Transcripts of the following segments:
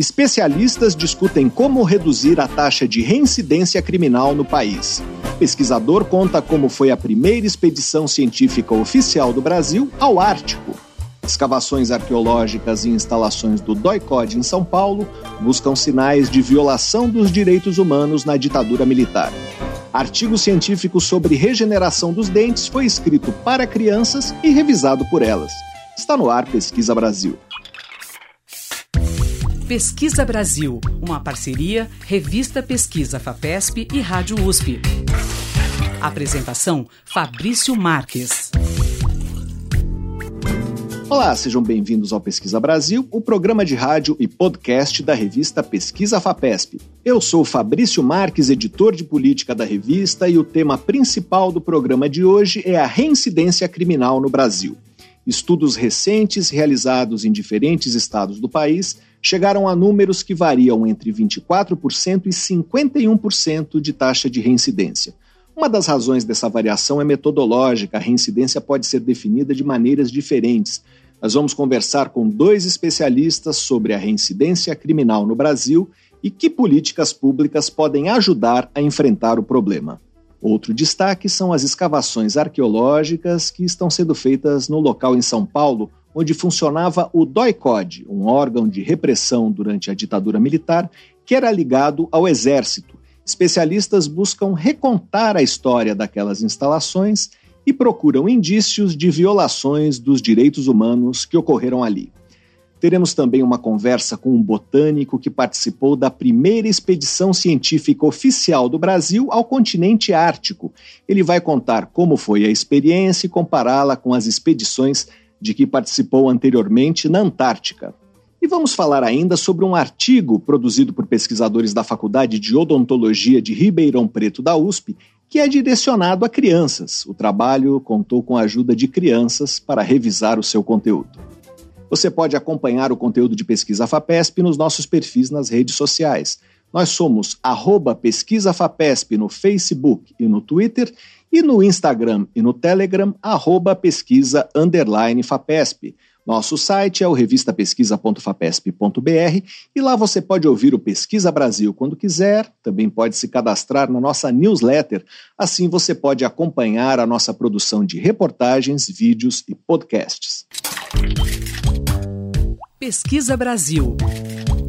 Especialistas discutem como reduzir a taxa de reincidência criminal no país. Pesquisador conta como foi a primeira expedição científica oficial do Brasil ao Ártico. Escavações arqueológicas e instalações do DOI-CODE em São Paulo buscam sinais de violação dos direitos humanos na ditadura militar. Artigo científico sobre regeneração dos dentes foi escrito para crianças e revisado por elas. Está no ar Pesquisa Brasil. Pesquisa Brasil, uma parceria Revista Pesquisa FAPESP e Rádio USP. Apresentação Fabrício Marques. Olá, sejam bem-vindos ao Pesquisa Brasil, o programa de rádio e podcast da revista Pesquisa FAPESP. Eu sou Fabrício Marques, editor de política da revista, e o tema principal do programa de hoje é a reincidência criminal no Brasil. Estudos recentes realizados em diferentes estados do país chegaram a números que variam entre 24% e 51% de taxa de reincidência. Uma das razões dessa variação é metodológica, a reincidência pode ser definida de maneiras diferentes. Nós vamos conversar com dois especialistas sobre a reincidência criminal no Brasil e que políticas públicas podem ajudar a enfrentar o problema. Outro destaque são as escavações arqueológicas que estão sendo feitas no local em São Paulo, onde funcionava o DOI-CODE, um órgão de repressão durante a ditadura militar que era ligado ao exército. Especialistas buscam recontar a história daquelas instalações e procuram indícios de violações dos direitos humanos que ocorreram ali. Teremos também uma conversa com um botânico que participou da primeira expedição científica oficial do Brasil ao continente ártico. Ele vai contar como foi a experiência e compará-la com as expedições de que participou anteriormente na Antártica. E vamos falar ainda sobre um artigo produzido por pesquisadores da Faculdade de Odontologia de Ribeirão Preto da USP, que é direcionado a crianças. O trabalho contou com a ajuda de crianças para revisar o seu conteúdo. Você pode acompanhar o conteúdo de Pesquisa FAPESP nos nossos perfis nas redes sociais. Nós somos arroba Pesquisa FAPESP no Facebook e no Twitter e no Instagram e no Telegram, arroba pesquisa underline FAPESP. Nosso site é o revistapesquisa.fapesp.br e lá você pode ouvir o Pesquisa Brasil quando quiser, também pode se cadastrar na nossa newsletter, assim você pode acompanhar a nossa produção de reportagens, vídeos e podcasts. Pesquisa Brasil,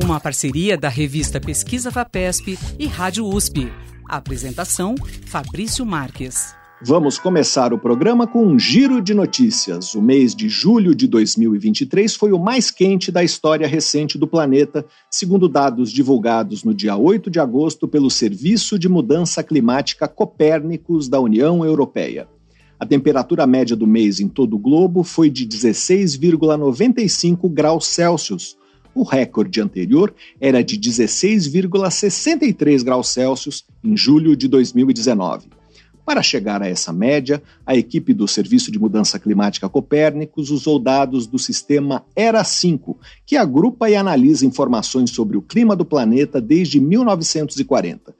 uma parceria da revista Pesquisa FAPESP e Rádio USP. Apresentação: Fabrício Marques. Vamos começar o programa com um giro de notícias. O mês de julho de 2023 foi o mais quente da história recente do planeta, segundo dados divulgados no dia 8 de agosto pelo Serviço de Mudança Climática Copérnicos da União Europeia. A temperatura média do mês em todo o globo foi de 16,95 graus Celsius, o recorde anterior era de 16,63 graus Celsius em julho de 2019. Para chegar a essa média, a equipe do Serviço de Mudança Climática Copérnicos usou dados do sistema ERA5, que agrupa e analisa informações sobre o clima do planeta desde 1940.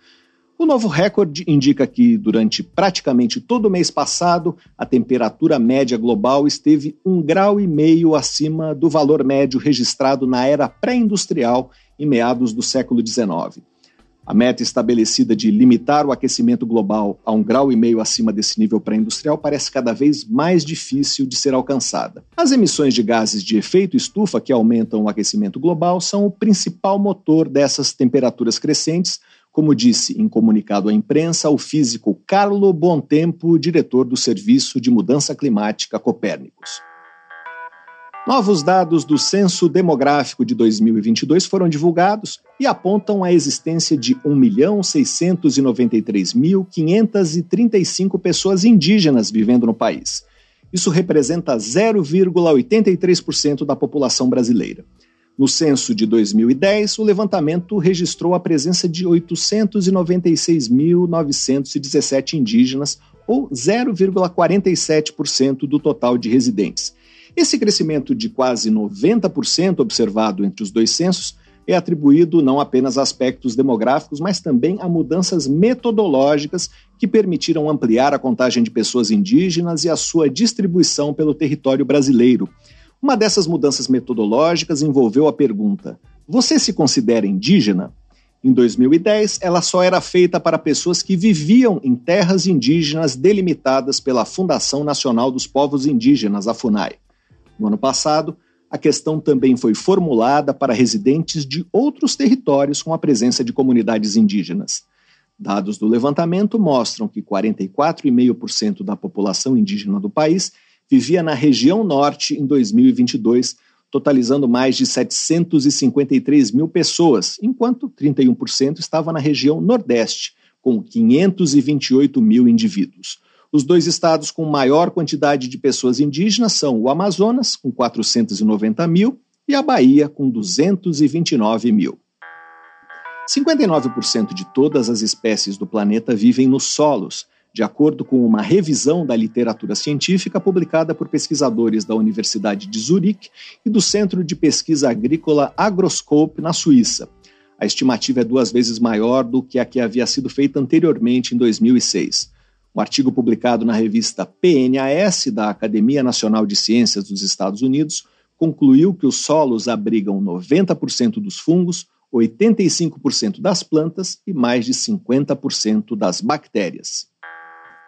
O novo recorde indica que, durante praticamente todo o mês passado, a temperatura média global esteve um grau e meio acima do valor médio registrado na era pré-industrial em meados do século XIX. A meta estabelecida de limitar o aquecimento global a um grau e meio acima desse nível pré-industrial parece cada vez mais difícil de ser alcançada. As emissões de gases de efeito estufa que aumentam o aquecimento global são o principal motor dessas temperaturas crescentes, como disse em comunicado à imprensa o físico Carlo Bontempo, diretor do Serviço de Mudança Climática Copérnicos. Novos dados do Censo Demográfico de 2022 foram divulgados e apontam a existência de 1.693.535 pessoas indígenas vivendo no país. Isso representa 0,83% da população brasileira. No censo de 2010, o levantamento registrou a presença de 896.917 indígenas, ou 0,47% do total de residentes. Esse crescimento de quase 90% observado entre os dois censos é atribuído não apenas a aspectos demográficos, mas também a mudanças metodológicas que permitiram ampliar a contagem de pessoas indígenas e a sua distribuição pelo território brasileiro. Uma dessas mudanças metodológicas envolveu a pergunta: Você se considera indígena? Em 2010, ela só era feita para pessoas que viviam em terras indígenas delimitadas pela Fundação Nacional dos Povos Indígenas, a FUNAI. No ano passado, a questão também foi formulada para residentes de outros territórios com a presença de comunidades indígenas. Dados do levantamento mostram que 44,5% da população indígena do país vivia na região norte em 2022, totalizando mais de 753 mil pessoas, enquanto 31% estava na região nordeste, com 528 mil indivíduos. Os dois estados com maior quantidade de pessoas indígenas são o Amazonas, com 490 mil, e a Bahia, com 229 mil. 59% de todas as espécies do planeta vivem nos solos, de acordo com uma revisão da literatura científica publicada por pesquisadores da Universidade de Zurique e do Centro de Pesquisa Agrícola Agroscope, na Suíça. A estimativa é duas vezes maior do que a que havia sido feita anteriormente, em 2006. Um artigo publicado na revista PNAS da Academia Nacional de Ciências dos Estados Unidos concluiu que os solos abrigam 90% dos fungos, 85% das plantas e mais de 50% das bactérias.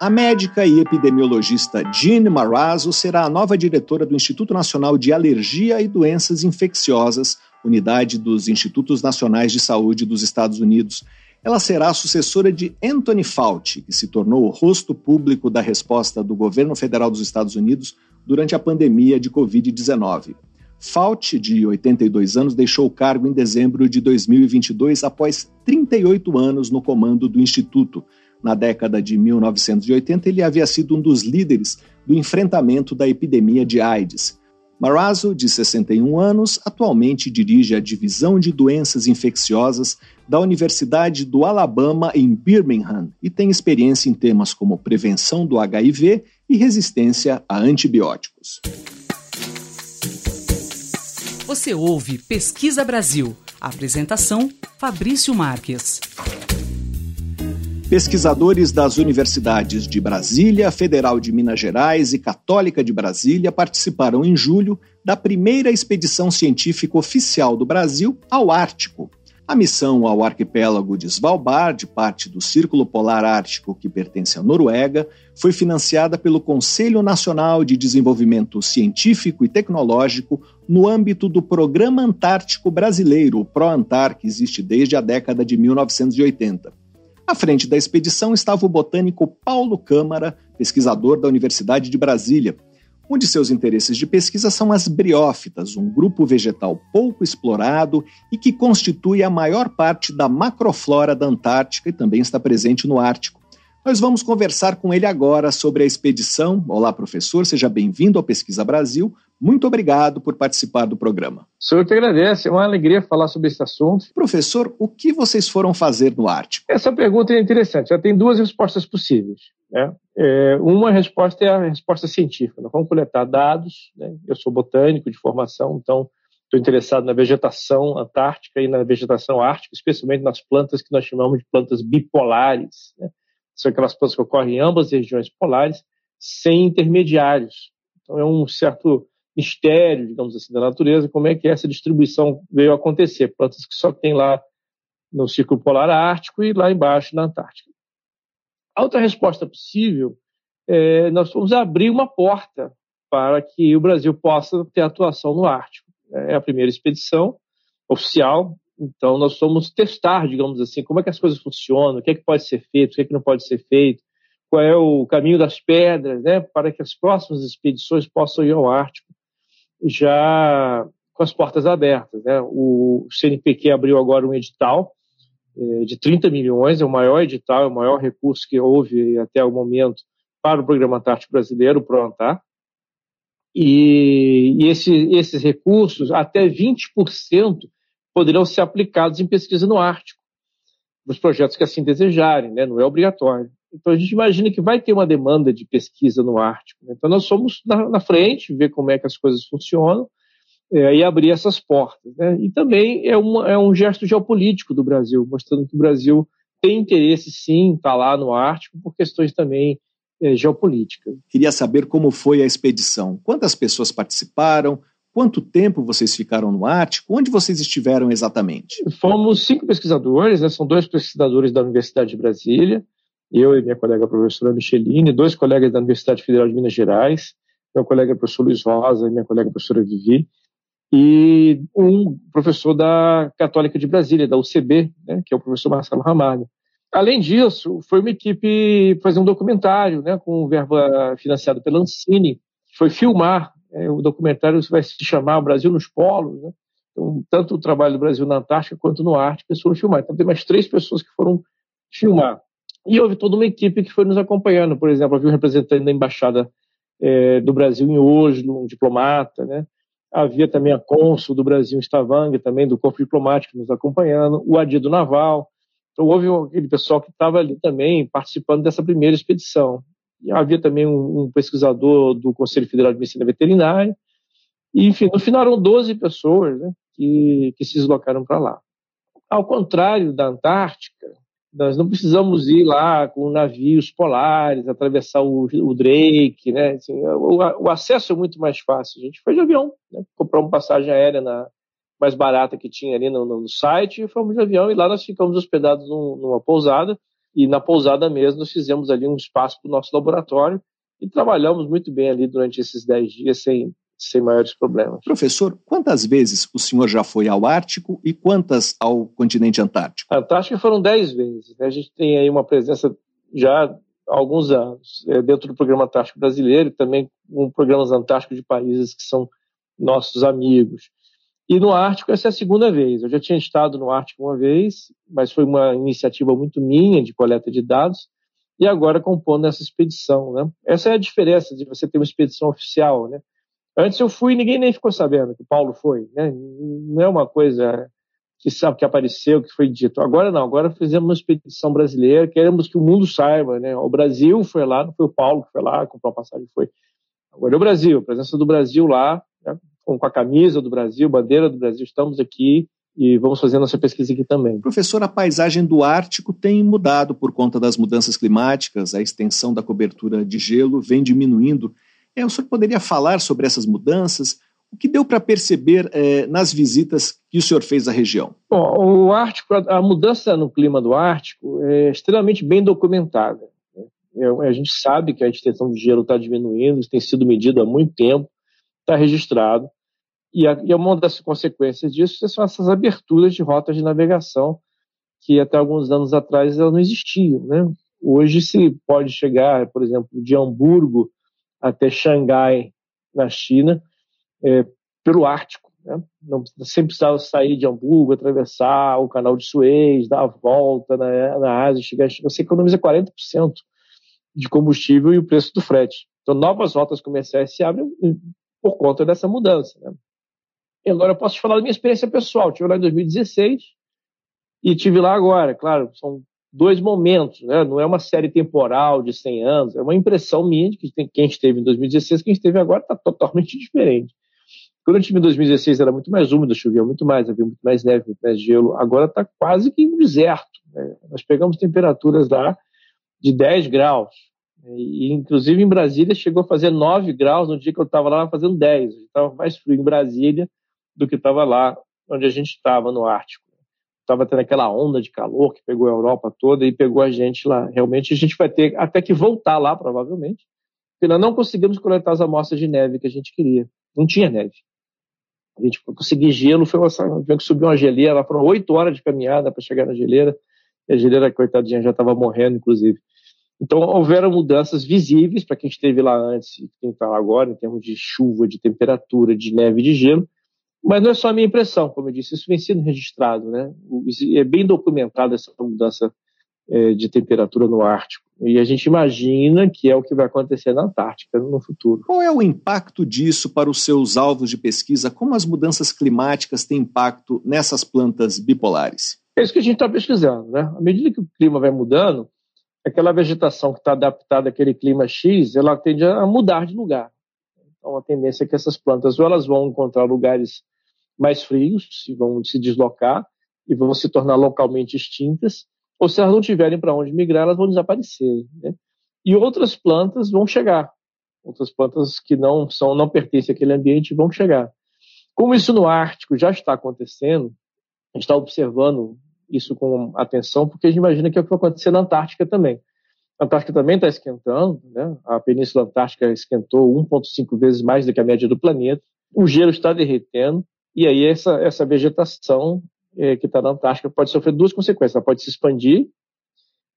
A médica e epidemiologista Jean Marazzo será a nova diretora do Instituto Nacional de Alergia e Doenças Infecciosas, unidade dos Institutos Nacionais de Saúde dos Estados Unidos. Ela será a sucessora de Anthony Fauci, que se tornou o rosto público da resposta do governo federal dos Estados Unidos durante a pandemia de Covid-19. Fauci, de 82 anos, deixou o cargo em dezembro de 2022 após 38 anos no comando do Instituto, na década de 1980, ele havia sido um dos líderes do enfrentamento da epidemia de AIDS. Marazzo, de 61 anos, atualmente dirige a Divisão de Doenças Infecciosas da Universidade do Alabama em Birmingham e tem experiência em temas como prevenção do HIV e resistência a antibióticos. Você ouve Pesquisa Brasil. Apresentação: Fabrício Marques. Pesquisadores das universidades de Brasília, Federal de Minas Gerais e Católica de Brasília participaram em julho da primeira expedição científica oficial do Brasil ao Ártico. A missão ao arquipélago de Svalbard, parte do Círculo Polar Ártico que pertence à Noruega, foi financiada pelo Conselho Nacional de Desenvolvimento Científico e Tecnológico no âmbito do Programa Antártico Brasileiro, o ProAntar, que existe desde a década de 1980. À frente da expedição estava o botânico Paulo Câmara, pesquisador da Universidade de Brasília. Um de seus interesses de pesquisa são as briófitas, um grupo vegetal pouco explorado e que constitui a maior parte da macroflora da Antártica e também está presente no Ártico. Nós vamos conversar com ele agora sobre a expedição. Olá, professor, seja bem-vindo ao Pesquisa Brasil. Muito obrigado por participar do programa. O senhor que agradece, é uma alegria falar sobre esse assunto. Professor, o que vocês foram fazer no Ártico? Essa pergunta é interessante, já tem duas respostas possíveis. Né? É, uma resposta é a resposta científica, nós vamos coletar dados, né? eu sou botânico de formação, então estou interessado na vegetação antártica e na vegetação ártica, especialmente nas plantas que nós chamamos de plantas bipolares. Né? São aquelas plantas que ocorrem em ambas as regiões polares, sem intermediários. Então é um certo mistério, digamos assim, da natureza, como é que essa distribuição veio acontecer. Plantas que só tem lá no Círculo Polar Ártico e lá embaixo na Antártica. A outra resposta possível é nós vamos abrir uma porta para que o Brasil possa ter atuação no Ártico. É a primeira expedição oficial, então nós vamos testar, digamos assim, como é que as coisas funcionam, o que é que pode ser feito, o que é que não pode ser feito, qual é o caminho das pedras, né, para que as próximas expedições possam ir ao Ártico já com as portas abertas. Né? O CNPq abriu agora um edital é, de 30 milhões, é o maior edital, é o maior recurso que houve até o momento para o Programa Antártico Brasileiro, o PROANTAR. E, e esse, esses recursos, até 20%, poderão ser aplicados em pesquisa no Ártico, nos projetos que assim desejarem, né? não é obrigatório. Então a gente imagina que vai ter uma demanda de pesquisa no Ártico. Né? Então nós somos na, na, frente, ver como é que as coisas funcionam é, e abrir essas portas. Né? E também é, uma, é um gesto geopolítico do Brasil, mostrando que o Brasil tem interesse sim estar lá no Ártico por questões também é, geopolíticas. Queria saber como foi a expedição. Quantas pessoas participaram? Quanto tempo vocês ficaram no Ártico? Onde vocês estiveram exatamente? Fomos cinco pesquisadores, né? são dois pesquisadores da Universidade de Brasília, eu e minha colega professora Micheline, dois colegas da Universidade Federal de Minas Gerais, meu colega professor Luiz Rosa e minha colega professora Vivi, e um professor da Católica de Brasília, da UCB, né, que é o professor Marcelo Ramalho. Além disso, foi uma equipe fazer um documentário, né, com verba financiado pela Ancine, foi filmar. É, o documentário vai se chamar O Brasil nos Polos. Né? Então, tanto o trabalho do Brasil na Antártica quanto no Ártico, foram filmar. Então, tem mais três pessoas que foram filmar. E houve toda uma equipe que foi nos acompanhando. Por exemplo, havia um representante da Embaixada é, do Brasil em Oslo, um diplomata, né? Havia também a cônsul do Brasil em Stavanger, também do corpo diplomático nos acompanhando, o adido naval. Então houve aquele pessoal que estava ali também participando dessa primeira expedição. Havia também um, um pesquisador do Conselho Federal de Medicina Veterinária. E, enfim, no final eram 12 pessoas né, que, que se deslocaram para lá. Ao contrário da Antártica, nós não precisamos ir lá com navios polares, atravessar o, o Drake, né? Assim, o, o, acesso é muito mais fácil. A gente foi de avião, né? uma passagem aérea na, mais barata que tinha ali no, no, site e fomos de avião e lá nós ficamos hospedados num, numa pousada e na pousada mesmo nós fizemos ali um espaço para o nosso laboratório e trabalhamos muito bem ali durante esses 10 dias sem, sem maiores problemas. Professor, quantas vezes o senhor já foi ao Ártico e quantas ao continente Antártico? Antártico foram dez vezes. Né? A gente tem aí uma presença já há alguns anos é, dentro do programa Antártico Brasileiro e também com programas antárticos de países que são nossos amigos. E no Ártico, essa é a segunda vez. Eu já tinha estado no Ártico uma vez, mas foi uma iniciativa muito minha de coleta de dados, e agora compondo essa expedição. Né? Essa é a diferença de você ter uma expedição oficial. Né? Antes eu fui e ninguém nem ficou sabendo que o Paulo foi. Né? Não é uma coisa que sabe que apareceu, que foi dito. Agora não, agora fizemos uma expedição brasileira, queremos que o mundo saiba. Né? O Brasil foi lá, não foi o Paulo que foi lá, comprou a passagem, foi. Agora é o Brasil, a presença do Brasil lá, né? Com a camisa do Brasil, bandeira do Brasil, estamos aqui e vamos fazer nossa pesquisa aqui também. Professor, a paisagem do Ártico tem mudado por conta das mudanças climáticas, a extensão da cobertura de gelo vem diminuindo. É, o senhor poderia falar sobre essas mudanças? O que deu para perceber é, nas visitas que o senhor fez à região? Bom, o Ártico, a, mudança no clima do Ártico é extremamente bem documentada. Né? É, a gente sabe que a extensão de gelo está diminuindo, isso tem sido medido há muito tempo, está registrado. E, a, e uma das consequências disso são essas aberturas de rotas de navegação que até alguns anos atrás elas não existiam. Né? Hoje se pode chegar, por exemplo, de Hamburgo até Xangai, na China, é, pelo Ártico. Né? Não sempre precisava sair de Hamburgo, atravessar o canal de Suez, dar a volta na, na Ásia, chegar. Você economiza 40% de combustível e o preço do frete. Então, novas rotas comerciais se abrem por conta dessa mudança. Né? E agora eu posso te falar da minha experiência pessoal. Estive lá em 2016 e tive lá agora. Claro, são dois momentos, né? Não é uma série temporal de 100 anos, é uma impressão minha de que quem esteve em 2016 quem esteve agora está totalmente diferente. Quando eu em 2016 era muito mais úmido, chovia muito mais, havia muito mais neve, muito mais gelo. Agora está quase que um deserto. Né? Nós pegamos temperaturas lá de 10 graus. E, inclusive em Brasília chegou a fazer 9 graus no dia que eu estava lá fazendo 10. Estava mais frio em Brasília do que estava lá onde a gente estava, no Ártico estava tendo aquela onda de calor que pegou a Europa toda e pegou a gente lá. Realmente a gente vai ter até que voltar lá, provavelmente, porque nós não conseguimos coletar as amostras de neve que a gente queria. Não tinha neve. A gente conseguir gelo, foi uma, que subir uma geleira, lá foram oito horas de caminhada para chegar na geleira, e a geleira, coitadinha, já estava morrendo, inclusive. Então, houveram mudanças visíveis para quem esteve lá antes e quem está lá agora, em termos de chuva, de temperatura, de neve e de gelo, mas não é só a minha impressão, como eu disse, isso vem sendo registrado, né? É bem documentada essa mudança é, de temperatura no Ártico. E a gente imagina que é o que vai acontecer na Antártica no futuro. Qual é o impacto disso para os seus alvos de pesquisa? Como as mudanças climáticas têm impacto nessas plantas bipolares? É isso que a gente está pesquisando, né? À medida que o clima vai mudando, aquela vegetação que está adaptada àquele clima X, ela tende a mudar de lugar. Então, a tendência é que essas plantas ou elas vão encontrar lugares mais frios, e vão se deslocar e vão se tornar localmente extintas, ou se elas não tiverem para onde migrar, elas vão desaparecer. Né? E outras plantas vão chegar, outras plantas que não são, não pertencem àquele ambiente vão chegar. Como isso no Ártico já está acontecendo, a gente está observando isso com atenção, porque a gente imagina que é o que vai acontecer na Antártica também. A Antártica também está esquentando, né? a Península Antártica esquentou 1,5 vezes mais do que a média do planeta, o gelo está derretendo, e aí essa, essa vegetação é, que está na Antártica pode sofrer duas consequências. Ela pode se expandir,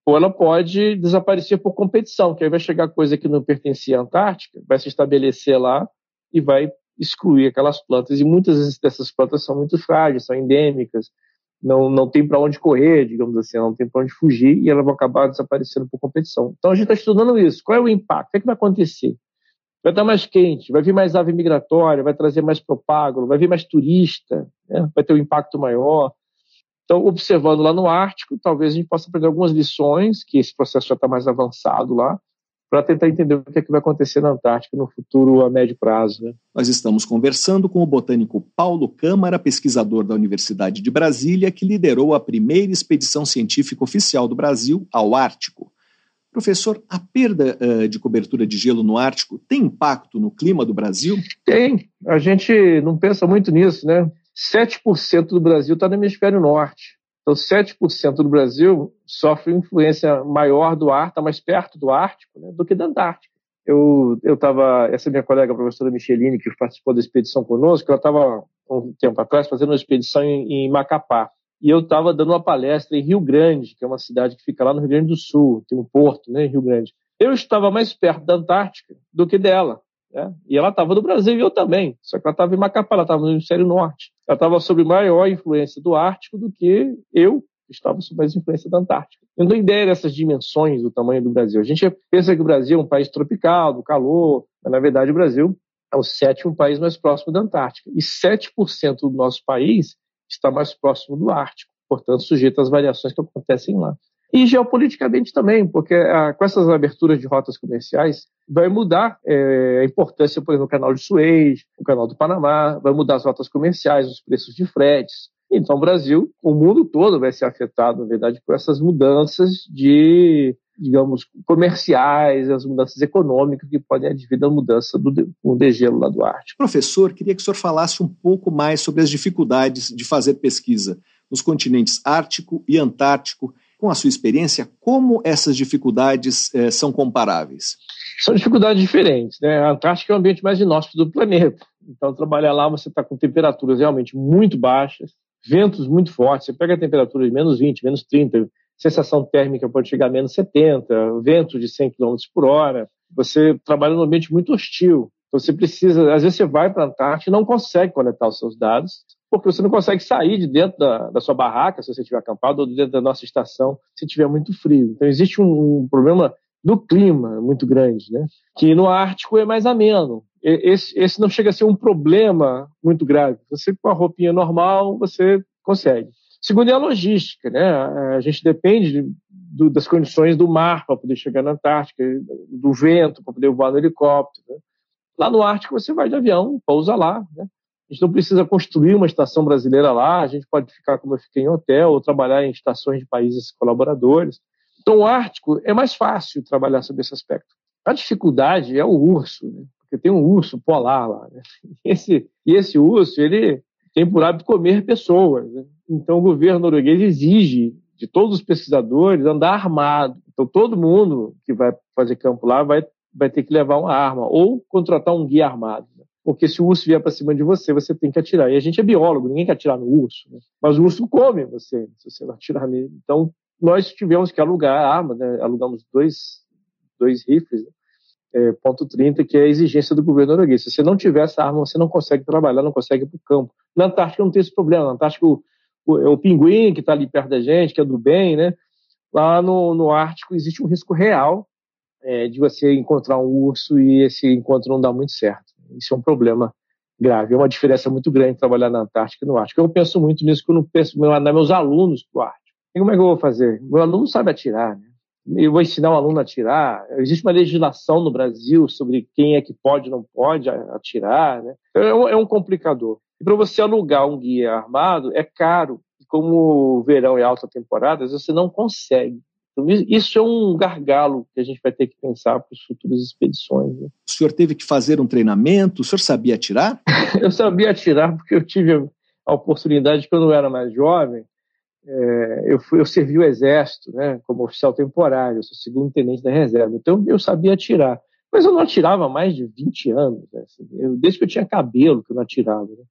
ou ela pode desaparecer por competição, que aí vai chegar coisa que não pertencia à Antártica, vai se estabelecer lá e vai excluir aquelas plantas. E muitas dessas plantas são muito frágeis, são endêmicas, não, não tem para onde correr, digamos assim, não tem para onde fugir e elas vão acabar desaparecendo por competição. Então a gente está estudando isso. Qual é o impacto? O que, é que vai acontecer? Vai estar mais quente, vai vir mais ave migratória, vai trazer mais propágulo, vai vir mais turista, né? vai ter um impacto maior. Então, observando lá no Ártico, talvez a gente possa aprender algumas lições, que esse processo já está mais avançado lá, para tentar entender o que, é que vai acontecer na Antártica no futuro a médio prazo. Né? Nós estamos conversando com o botânico Paulo Câmara, pesquisador da Universidade de Brasília, que liderou a primeira expedição científica oficial do Brasil ao Ártico. Professor, a perda uh, de cobertura de gelo no Ártico tem impacto no clima do Brasil? Tem. A gente não pensa muito nisso, né? 7% do Brasil está no hemisfério norte. Então, 7% do Brasil sofre influência maior do ar, está mais perto do Ártico né, do que da Antártica. Eu estava, essa minha colega, a professora Michelini, que participou da expedição conosco, ela estava, um tempo atrás, fazendo uma expedição em, em Macapá. E eu estava dando uma palestra em Rio Grande, que é uma cidade que fica lá no Rio Grande do Sul, tem um porto, né, em Rio Grande. Eu estava mais perto da Antártica do que dela. Né? E ela estava no Brasil e eu também, só que ela estava em Macapá, ela estava no hemisfério norte. Ela estava sob maior influência do Ártico do que eu, que estava sob mais influência da Antártica. Eu não tenho ideia dessas dimensões do tamanho do Brasil. A gente pensa que o Brasil é um país tropical, do calor, mas na verdade o Brasil é o sétimo país mais próximo da Antártica. E 7% do nosso país está mais próximo do Ártico, portanto sujeito às variações que acontecem lá. E geopoliticamente também, porque ah, com essas aberturas de rotas comerciais, vai mudar é, a importância, por exemplo, do canal de Suez, o canal do Panamá, vai mudar as rotas comerciais, os preços de fretes. Então, o Brasil, o mundo todo vai ser afetado, na verdade, por essas mudanças de, digamos, comerciais, as mudanças econômicas que podem advir da mudança do, do degelo lá do Ártico. Professor, queria que o senhor falasse um pouco mais sobre as dificuldades de fazer pesquisa nos continentes Ártico e Antártico com a sua experiência, como essas dificuldades eh, são comparáveis? São dificuldades diferentes. Né? A Antártica é o ambiente mais inóspito do planeta. Então, trabalhar lá, você está com temperaturas realmente muito baixas, ventos muito fortes. Você pega a temperatura de menos 20, menos 30, sensação térmica pode chegar a menos 70, vento de 100 km por hora. Você trabalha num ambiente muito hostil. Então, você precisa, às vezes, você vai para a Antártica e não consegue coletar os seus dados porque você não consegue sair de dentro da, da sua barraca, se você estiver acampado, ou dentro da nossa estação, se tiver muito frio. Então, existe um, um problema do clima muito grande, né? que no Ártico é mais ameno. Esse, esse não chega a ser um problema muito grave. Você, com a roupinha normal, você consegue. Segundo é a logística, né? A gente depende do, das condições do mar para poder chegar na Antártica, do vento para poder voar no helicóptero. Né? Lá no Ártico você vai de avião, pousa lá, né? A gente não precisa construir uma estação brasileira lá, a gente pode ficar como eu fiquei em hotel ou trabalhar em estações de países colaboradores. Então, o Ártico é mais fácil trabalhar sobre esse aspecto. A dificuldade é o urso, né? porque tem um urso polar lá. Né? Esse, e esse urso, ele tem por hábito comer pessoas. Né? Então, o governo norueguês exige de todos os pesquisadores andar armado. Então, todo mundo que vai fazer campo lá vai, vai ter que levar uma arma ou contratar um guia armado. Porque se o urso vier para cima de você, você tem que atirar. E a gente é biólogo, ninguém quer atirar no urso. Né? Mas o urso come você, se você não atirar nele. Então, nós tivemos que alugar a arma, né? alugamos dois, dois rifles, né? é, ponto 30, que é a exigência do governo norueguês. Se você não tiver essa arma, você não consegue trabalhar, não consegue ir para o campo. Na Antártica não tem esse problema. Na Antártica, o, o, é o pinguim que está ali perto da gente, que é do bem, né? Lá no, no Ártico existe um risco real é, de você encontrar um urso e esse encontro não dá muito certo. Isso é um problema grave. É uma diferença muito grande trabalhar na Antártica e no Ártico. Eu penso muito nisso quando penso mandar meus alunos para o Ártico. E como é que eu vou fazer? Meu aluno sabe atirar, né? Eu vou ensinar o aluno a atirar. Existe uma legislação no Brasil sobre quem é que pode e não pode atirar, né? É um, é um complicador. E para você alugar um guia armado é caro. E como o verão é alta temporada, você não consegue. Então, isso é um gargalo que a gente vai ter que pensar para as futuras expedições. Né? O senhor teve que fazer um treinamento? O senhor sabia atirar? eu sabia atirar porque eu tive a oportunidade, quando eu era mais jovem, é, eu, fui, eu servi o exército, né, como oficial temporário, eu sou segundo tenente da reserva, então eu sabia atirar. Mas eu não atirava há mais de 20 anos, né, assim, eu, desde que eu tinha cabelo que eu não atirava. Né.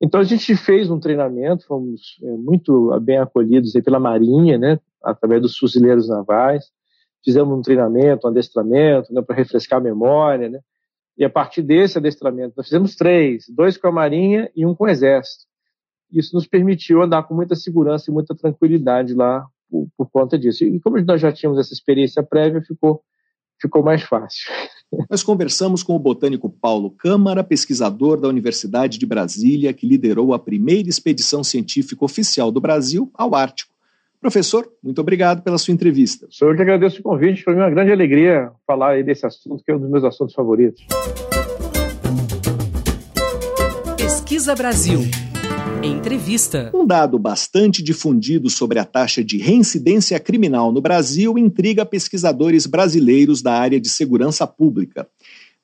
Então a gente fez um treinamento, fomos é, muito bem acolhidos pela Marinha, né, através dos fuzileiros navais, fizemos um treinamento, um adestramento, né, para refrescar a memória, né, e a partir desse adestramento nós fizemos três, dois com a Marinha e um com o Exército. Isso nos permitiu andar com muita segurança e muita tranquilidade lá por, por conta disso. E como nós já tínhamos essa experiência prévia, ficou ficou mais fácil. Nós conversamos com o botânico Paulo Câmara, pesquisador da Universidade de Brasília, que liderou a primeira expedição científica oficial do Brasil ao Ártico. Professor, muito obrigado pela sua entrevista. Sou eu que agradeço o convite, foi uma grande alegria falar desse assunto, que é um dos meus assuntos favoritos. Pesquisa Brasil. Entrevista. Um dado bastante difundido sobre a taxa de reincidência criminal no Brasil intriga pesquisadores brasileiros da área de segurança pública.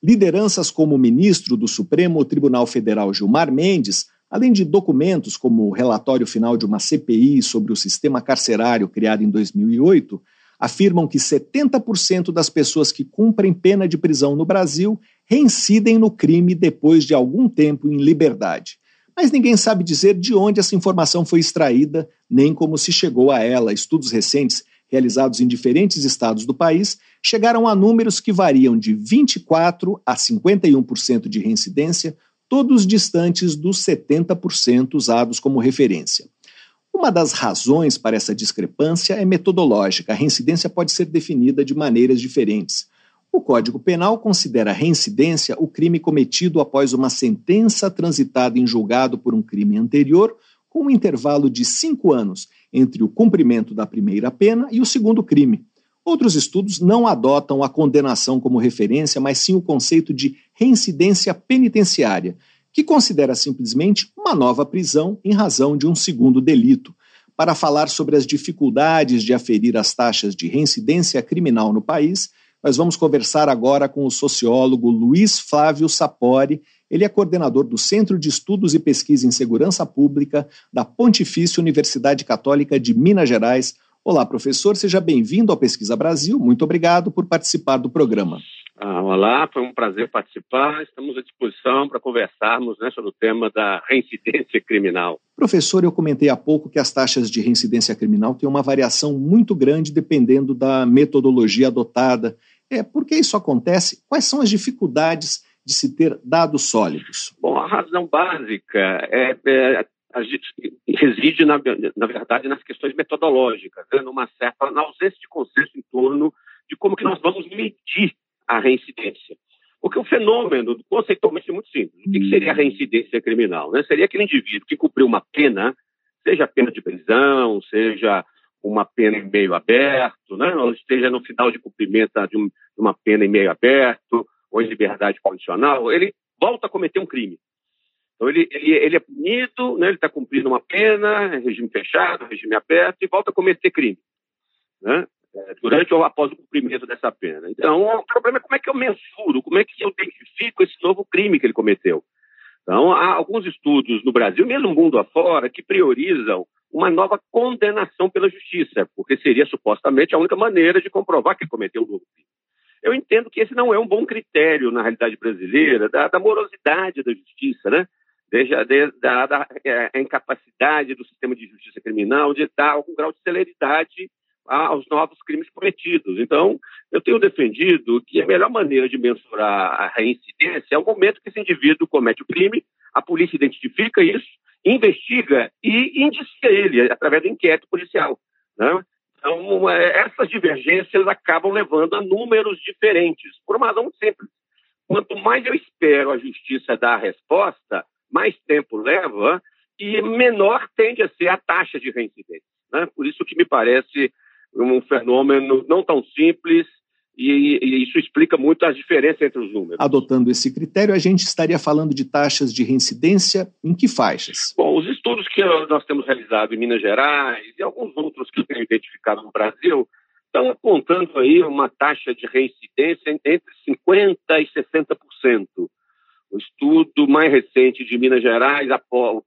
Lideranças como o ministro do Supremo Tribunal Federal Gilmar Mendes, além de documentos como o relatório final de uma CPI sobre o sistema carcerário criado em 2008, afirmam que 70% das pessoas que cumprem pena de prisão no Brasil reincidem no crime depois de algum tempo em liberdade mas ninguém sabe dizer de onde essa informação foi extraída, nem como se chegou a ela. Estudos recentes, realizados em diferentes estados do país, chegaram a números que variam de 24% a 51% de reincidência, todos distantes dos 70% usados como referência. Uma das razões para essa discrepância é metodológica. A reincidência pode ser definida de maneiras diferentes. O Código Penal considera reincidência o crime cometido após uma sentença transitada em julgado por um crime anterior, com um intervalo de cinco anos entre o cumprimento da primeira pena e o segundo crime. Outros estudos não adotam a condenação como referência, mas sim o conceito de reincidência penitenciária, que considera simplesmente uma nova prisão em razão de um segundo delito. Para falar sobre as dificuldades de aferir as taxas de reincidência criminal no país, nós vamos conversar agora com o sociólogo Luiz Flávio Sapori. Ele é coordenador do Centro de Estudos e Pesquisa em Segurança Pública da Pontifícia Universidade Católica de Minas Gerais. Olá, professor, seja bem-vindo ao Pesquisa Brasil. Muito obrigado por participar do programa. Ah, olá, foi um prazer participar. Estamos à disposição para conversarmos né, sobre o tema da reincidência criminal. Professor, eu comentei há pouco que as taxas de reincidência criminal têm uma variação muito grande dependendo da metodologia adotada é, por que isso acontece? Quais são as dificuldades de se ter dados sólidos? Bom, a razão básica é, é reside, na, na, verdade, nas questões metodológicas, né? numa certa na ausência de consenso em torno de como que nós vamos medir a reincidência. Porque o fenômeno, conceitualmente, é muito simples. O que seria a reincidência criminal? Né? Seria aquele indivíduo que cumpriu uma pena, seja pena de prisão, seja uma pena em meio aberto, né? ou esteja no final de cumprimento de, um, de uma pena em meio aberto ou em liberdade condicional, ele volta a cometer um crime. Então, ele, ele, ele é punido, né? ele está cumprindo uma pena, regime fechado, regime aberto, e volta a cometer crime. Né? É, durante ou após o cumprimento dessa pena. Então, o problema é como é que eu mensuro, como é que eu identifico esse novo crime que ele cometeu. Então, há alguns estudos no Brasil, mesmo mundo afora, que priorizam uma nova condenação pela justiça, porque seria supostamente a única maneira de comprovar que cometeu um novo crime. Eu entendo que esse não é um bom critério na realidade brasileira da, da morosidade da justiça, né? Desde, desde da, da é, incapacidade do sistema de justiça criminal de dar algum grau de celeridade aos novos crimes cometidos. Então, eu tenho defendido que a melhor maneira de mensurar a reincidência é o momento que esse indivíduo comete o crime, a polícia identifica isso, investiga e indicia ele através do inquérito policial. Né? Então, é, essas divergências acabam levando a números diferentes, por uma razão simples. Quanto mais eu espero a justiça dar a resposta, mais tempo leva e menor tende a ser a taxa de reincidência. Né? Por isso que me parece um fenômeno não tão simples e, e, isso explica muito as diferenças entre os números. Adotando esse critério, a gente estaria falando de taxas de reincidência em que faixas? Bom, os estudos que nós temos realizado em Minas Gerais e alguns outros que eu tenho identificado no Brasil estão apontando aí uma taxa de reincidência entre 50% e 60%. O estudo mais recente de Minas Gerais, após,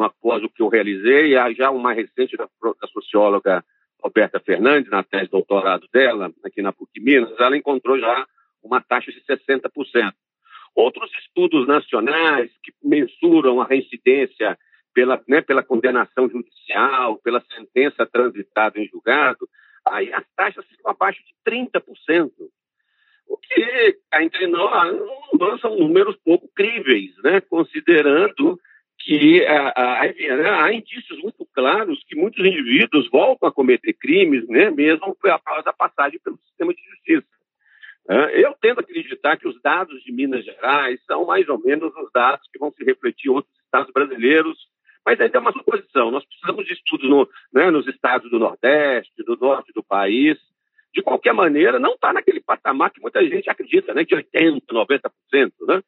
após o que eu realizei, já o mais recente da, da socióloga Roberta Fernandes, na tese de doutorado dela, aqui na PUC Minas, ela encontrou já uma taxa de 60%. Outros estudos nacionais que mensuram a reincidência pela, né, pela condenação judicial, pela sentença transitada em julgado, aí as taxas ficam abaixo de 30%. O que, entre nós, nós são números pouco críveis, né? considerando que há indícios muito claros que muitos indivíduos voltam a cometer crimes, né? mesmo após a passagem pelo sistema de justiça. Eu tendo a acreditar que os dados de Minas Gerais são mais ou menos os dados que vão se refletir em outros estados brasileiros, mas ainda é uma suposição. Nós precisamos de estudos no, né, nos estados do Nordeste, do Norte do país, de qualquer maneira, não está naquele patamar que muita gente acredita, né, de 80%, 90%. Né?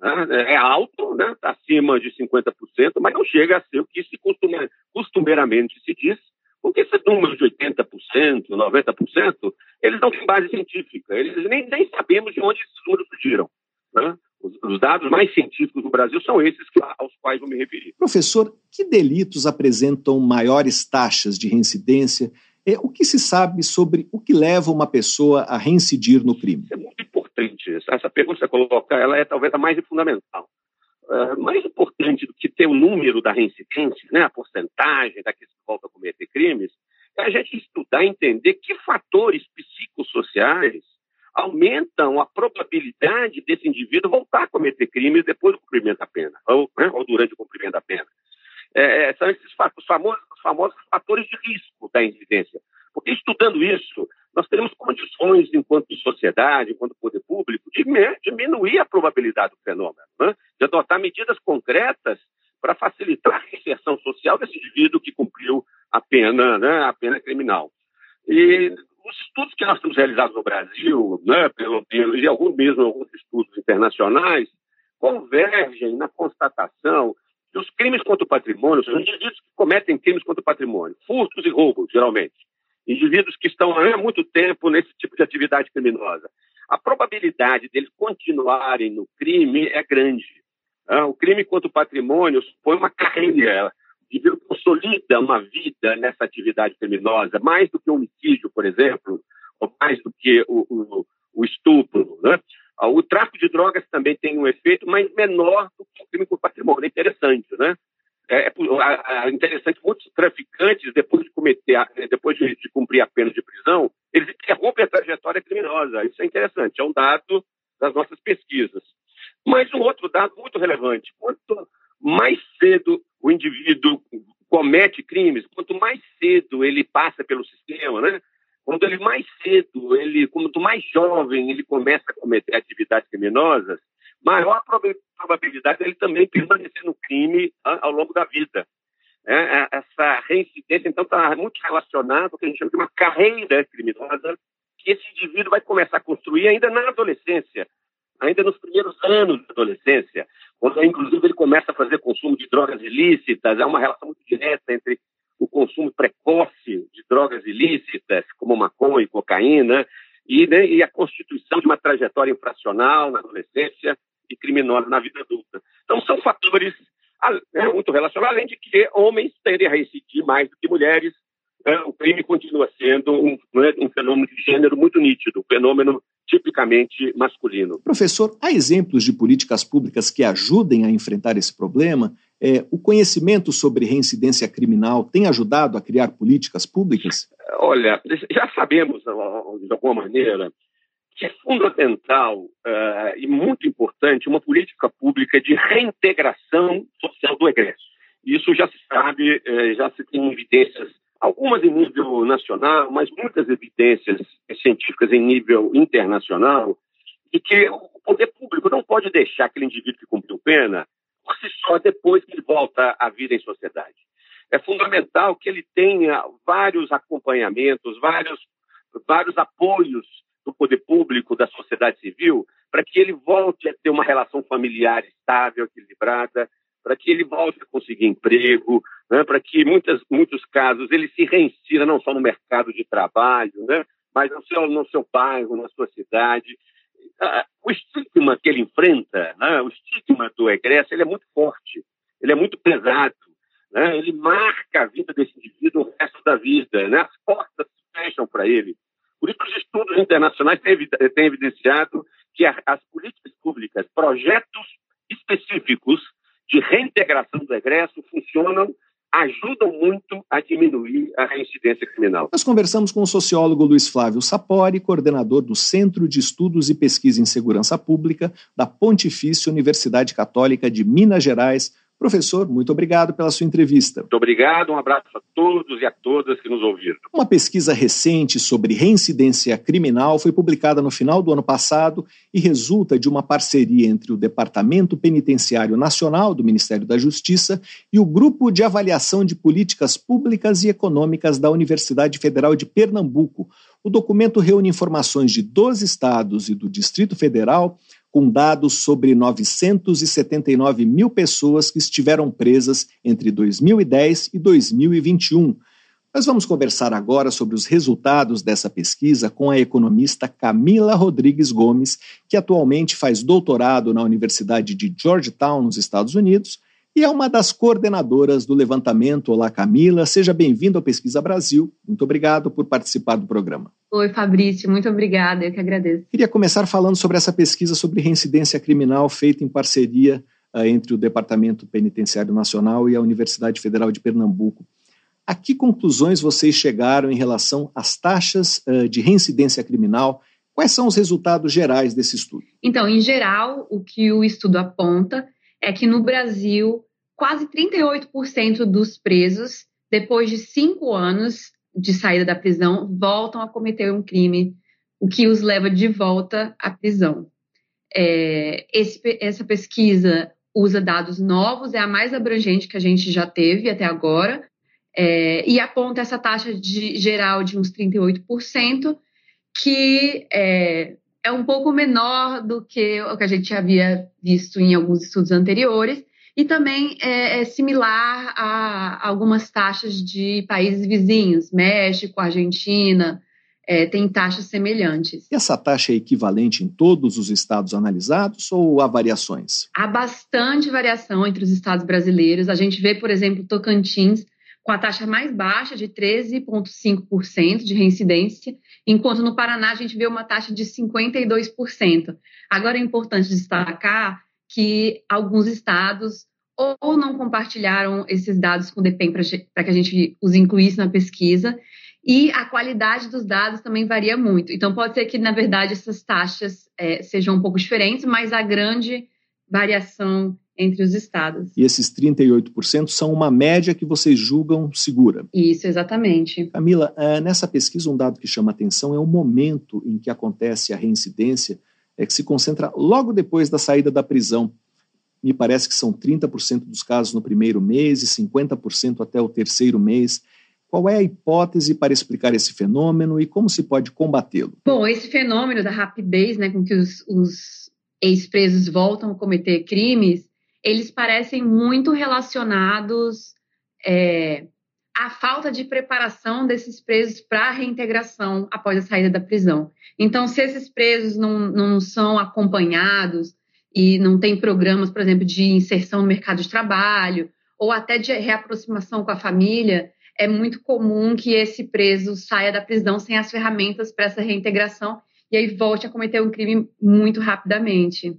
É alto, né, acima de 50%, mas não chega a ser o que se costuma, costumeiramente se diz, porque esse número de 80%, 90%, eles não têm base científica, eles nem, nem sabemos de onde esses números surgiram. Né? Os, os, dados mais científicos do Brasil são esses aos quais vou me referir. Professor, que delitos apresentam maiores taxas de reincidência o que se sabe sobre o que leva uma pessoa a reincidir no crime? É muito importante. Essa pergunta que você coloca, ela é talvez a mais fundamental. Uh, mais importante do que ter o número da reincidência, né, a porcentagem daqueles que voltam a cometer crimes, é a gente estudar e entender que fatores psicossociais aumentam a probabilidade desse indivíduo voltar a cometer crimes depois do cumprimento da pena, ou, né, ou durante o cumprimento da pena. É, é são esses os famosos, os famosos fatores de risco da incidência. Porque estudando isso, nós teremos condições, enquanto sociedade, enquanto poder público, de diminuir a probabilidade do fenômeno, né? de adotar medidas concretas para facilitar a inserção social desse indivíduo que cumpriu a pena, né, a pena criminal. E os estudos que nós temos realizados no Brasil, né, pelo menos, e alguns mesmo alguns estudos internacionais, convergem na constatação que os crimes contra o patrimônio, são indivíduos que cometem crimes contra o patrimônio, furtos e roubos, geralmente, indivíduos que estão há muito tempo nesse tipo de atividade criminosa, a probabilidade deles continuarem no crime é grande. Ah, o crime contra o patrimônio supõe uma carreira, indivíduo consolida uma vida nessa atividade criminosa, mais do que o homicídio, por exemplo, ou mais do que o, o, o estupro. Né? Ah, o tráfico de drogas também tem um efeito, mas menor do que o crime com patrimônio. É interessante, né? É, é, é interessante, muitos traficantes, depois de cometer, depois de, de, cumprir a pena de prisão, eles interrompem a trajetória criminosa. Isso é interessante, é um dado das nossas pesquisas. Mas um outro dado muito relevante: quanto mais cedo o indivíduo comete crimes, quanto mais cedo ele passa pelo sistema, né? Quando ele mais cedo, ele, quanto mais jovem ele começa a cometer atividades criminosas, maior a probabilidade dele também permanecer no crime ao longo da vida. É, é, essa reincidência, então, está muito relacionada com o que a gente chama de uma carreira criminosa que esse indivíduo vai começar a construir ainda na adolescência, ainda nos primeiros anos da adolescência, quando, inclusive, ele começa a fazer consumo de drogas ilícitas, há uma relação muito direta entre o consumo precoce drogas ilícitas, como maconha e cocaína, e, né, e a constituição de uma trajetória infracional na adolescência e criminosa na vida adulta. Então, são fatores né, muito relacionados, além de que homens tendem a reincidir mais do que mulheres. Né, o crime continua sendo um, né, um fenômeno de gênero muito nítido, um fenômeno tipicamente masculino. Professor, há exemplos de políticas públicas que ajudem a enfrentar esse problema? É, o conhecimento sobre reincidência criminal tem ajudado a criar políticas públicas? Olha, já sabemos, de alguma maneira, que é fundamental uh, e muito importante uma política pública de reintegração social do egresso. Isso já se sabe, uh, já se tem evidências, algumas em nível nacional, mas muitas evidências científicas em nível internacional, de que o poder público não pode deixar aquele indivíduo que cumpriu pena por si só depois que ele volta à vida em sociedade. É fundamental que ele tenha vários acompanhamentos, vários, vários apoios do poder público, da sociedade civil, para que ele volte a ter uma relação familiar estável, equilibrada, para que ele volte a conseguir emprego, né, para que, em muitos casos, ele se reinsira não só no mercado de trabalho, né, mas no seu, no seu bairro, na sua cidade. Uh, o estigma que ele enfrenta, né, o estigma do egresso, ele é muito forte, ele é muito pesado. Né, ele marca a vida desse indivíduo o resto da vida. Né, as portas se fecham para ele. Por isso, os estudos internacionais têm evidenciado que as políticas públicas, projetos específicos de reintegração do egresso funcionam ajudam muito a diminuir a reincidência criminal. Nós conversamos com o sociólogo Luiz Flávio Sapori, coordenador do Centro de Estudos e Pesquisa em Segurança Pública da Pontifícia Universidade Católica de Minas Gerais, Professor, muito obrigado pela sua entrevista. Muito obrigado, um abraço a todos e a todas que nos ouviram. Uma pesquisa recente sobre reincidência criminal foi publicada no final do ano passado e resulta de uma parceria entre o Departamento Penitenciário Nacional do Ministério da Justiça e o Grupo de Avaliação de Políticas Públicas e Econômicas da Universidade Federal de Pernambuco. O documento reúne informações de 12 estados e do Distrito Federal com dados sobre 979 mil pessoas que estiveram presas entre 2010 e 2021. Nós vamos conversar agora sobre os resultados dessa pesquisa com a economista Camila Rodrigues Gomes, que atualmente faz doutorado na Universidade de Georgetown, nos Estados Unidos, e é uma das coordenadoras do levantamento. Olá, Camila, seja bem-vinda ao Pesquisa Brasil. Muito obrigado por participar do programa. Oi, Fabrício, muito obrigada, eu que agradeço. Queria começar falando sobre essa pesquisa sobre reincidência criminal feita em parceria uh, entre o Departamento Penitenciário Nacional e a Universidade Federal de Pernambuco. A que conclusões vocês chegaram em relação às taxas uh, de reincidência criminal? Quais são os resultados gerais desse estudo? Então, em geral, o que o estudo aponta é que no Brasil, quase 38% dos presos, depois de cinco anos de saída da prisão, voltam a cometer um crime, o que os leva de volta à prisão. É, esse, essa pesquisa usa dados novos, é a mais abrangente que a gente já teve até agora, é, e aponta essa taxa de, geral de uns 38%, que é, é um pouco menor do que o que a gente havia visto em alguns estudos anteriores e também é, é similar a algumas taxas de países vizinhos, México, Argentina, é, tem taxas semelhantes. E essa taxa é equivalente em todos os estados analisados ou há variações? Há bastante variação entre os estados brasileiros. A gente vê, por exemplo, Tocantins com a taxa mais baixa de 13,5% de reincidência, enquanto no Paraná a gente vê uma taxa de 52%. Agora é importante destacar que alguns estados ou não compartilharam esses dados com o DEPEN para que a gente os incluísse na pesquisa, e a qualidade dos dados também varia muito. Então, pode ser que, na verdade, essas taxas é, sejam um pouco diferentes, mas a grande variação entre os estados. E esses 38% são uma média que vocês julgam segura. Isso, exatamente. Camila, eh, nessa pesquisa, um dado que chama atenção é o momento em que acontece a reincidência, é que se concentra logo depois da saída da prisão. Me parece que são 30% dos casos no primeiro mês e 50% até o terceiro mês. Qual é a hipótese para explicar esse fenômeno e como se pode combatê-lo? Bom, esse fenômeno da rapidez né, com que os, os ex-presos voltam a cometer crimes eles parecem muito relacionados é, à falta de preparação desses presos para a reintegração após a saída da prisão. Então, se esses presos não, não são acompanhados e não tem programas, por exemplo, de inserção no mercado de trabalho ou até de reaproximação com a família, é muito comum que esse preso saia da prisão sem as ferramentas para essa reintegração e aí volte a cometer um crime muito rapidamente.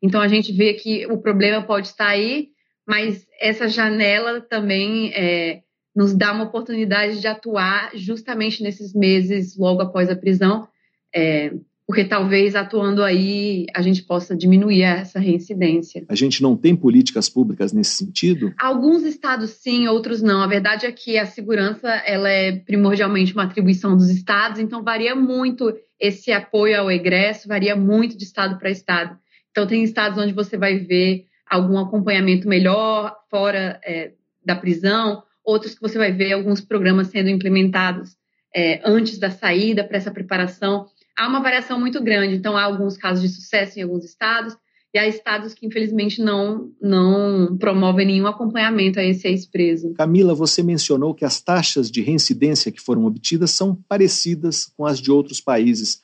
Então a gente vê que o problema pode estar aí, mas essa janela também é, nos dá uma oportunidade de atuar justamente nesses meses logo após a prisão, é, porque talvez atuando aí a gente possa diminuir essa reincidência. A gente não tem políticas públicas nesse sentido? Alguns estados sim, outros não. A verdade é que a segurança ela é primordialmente uma atribuição dos estados, então varia muito esse apoio ao egresso, varia muito de estado para estado. Então, tem estados onde você vai ver algum acompanhamento melhor fora é, da prisão, outros que você vai ver alguns programas sendo implementados é, antes da saída para essa preparação. Há uma variação muito grande, então há alguns casos de sucesso em alguns estados e há estados que, infelizmente, não, não promovem nenhum acompanhamento a esse ex-preso. Camila, você mencionou que as taxas de reincidência que foram obtidas são parecidas com as de outros países.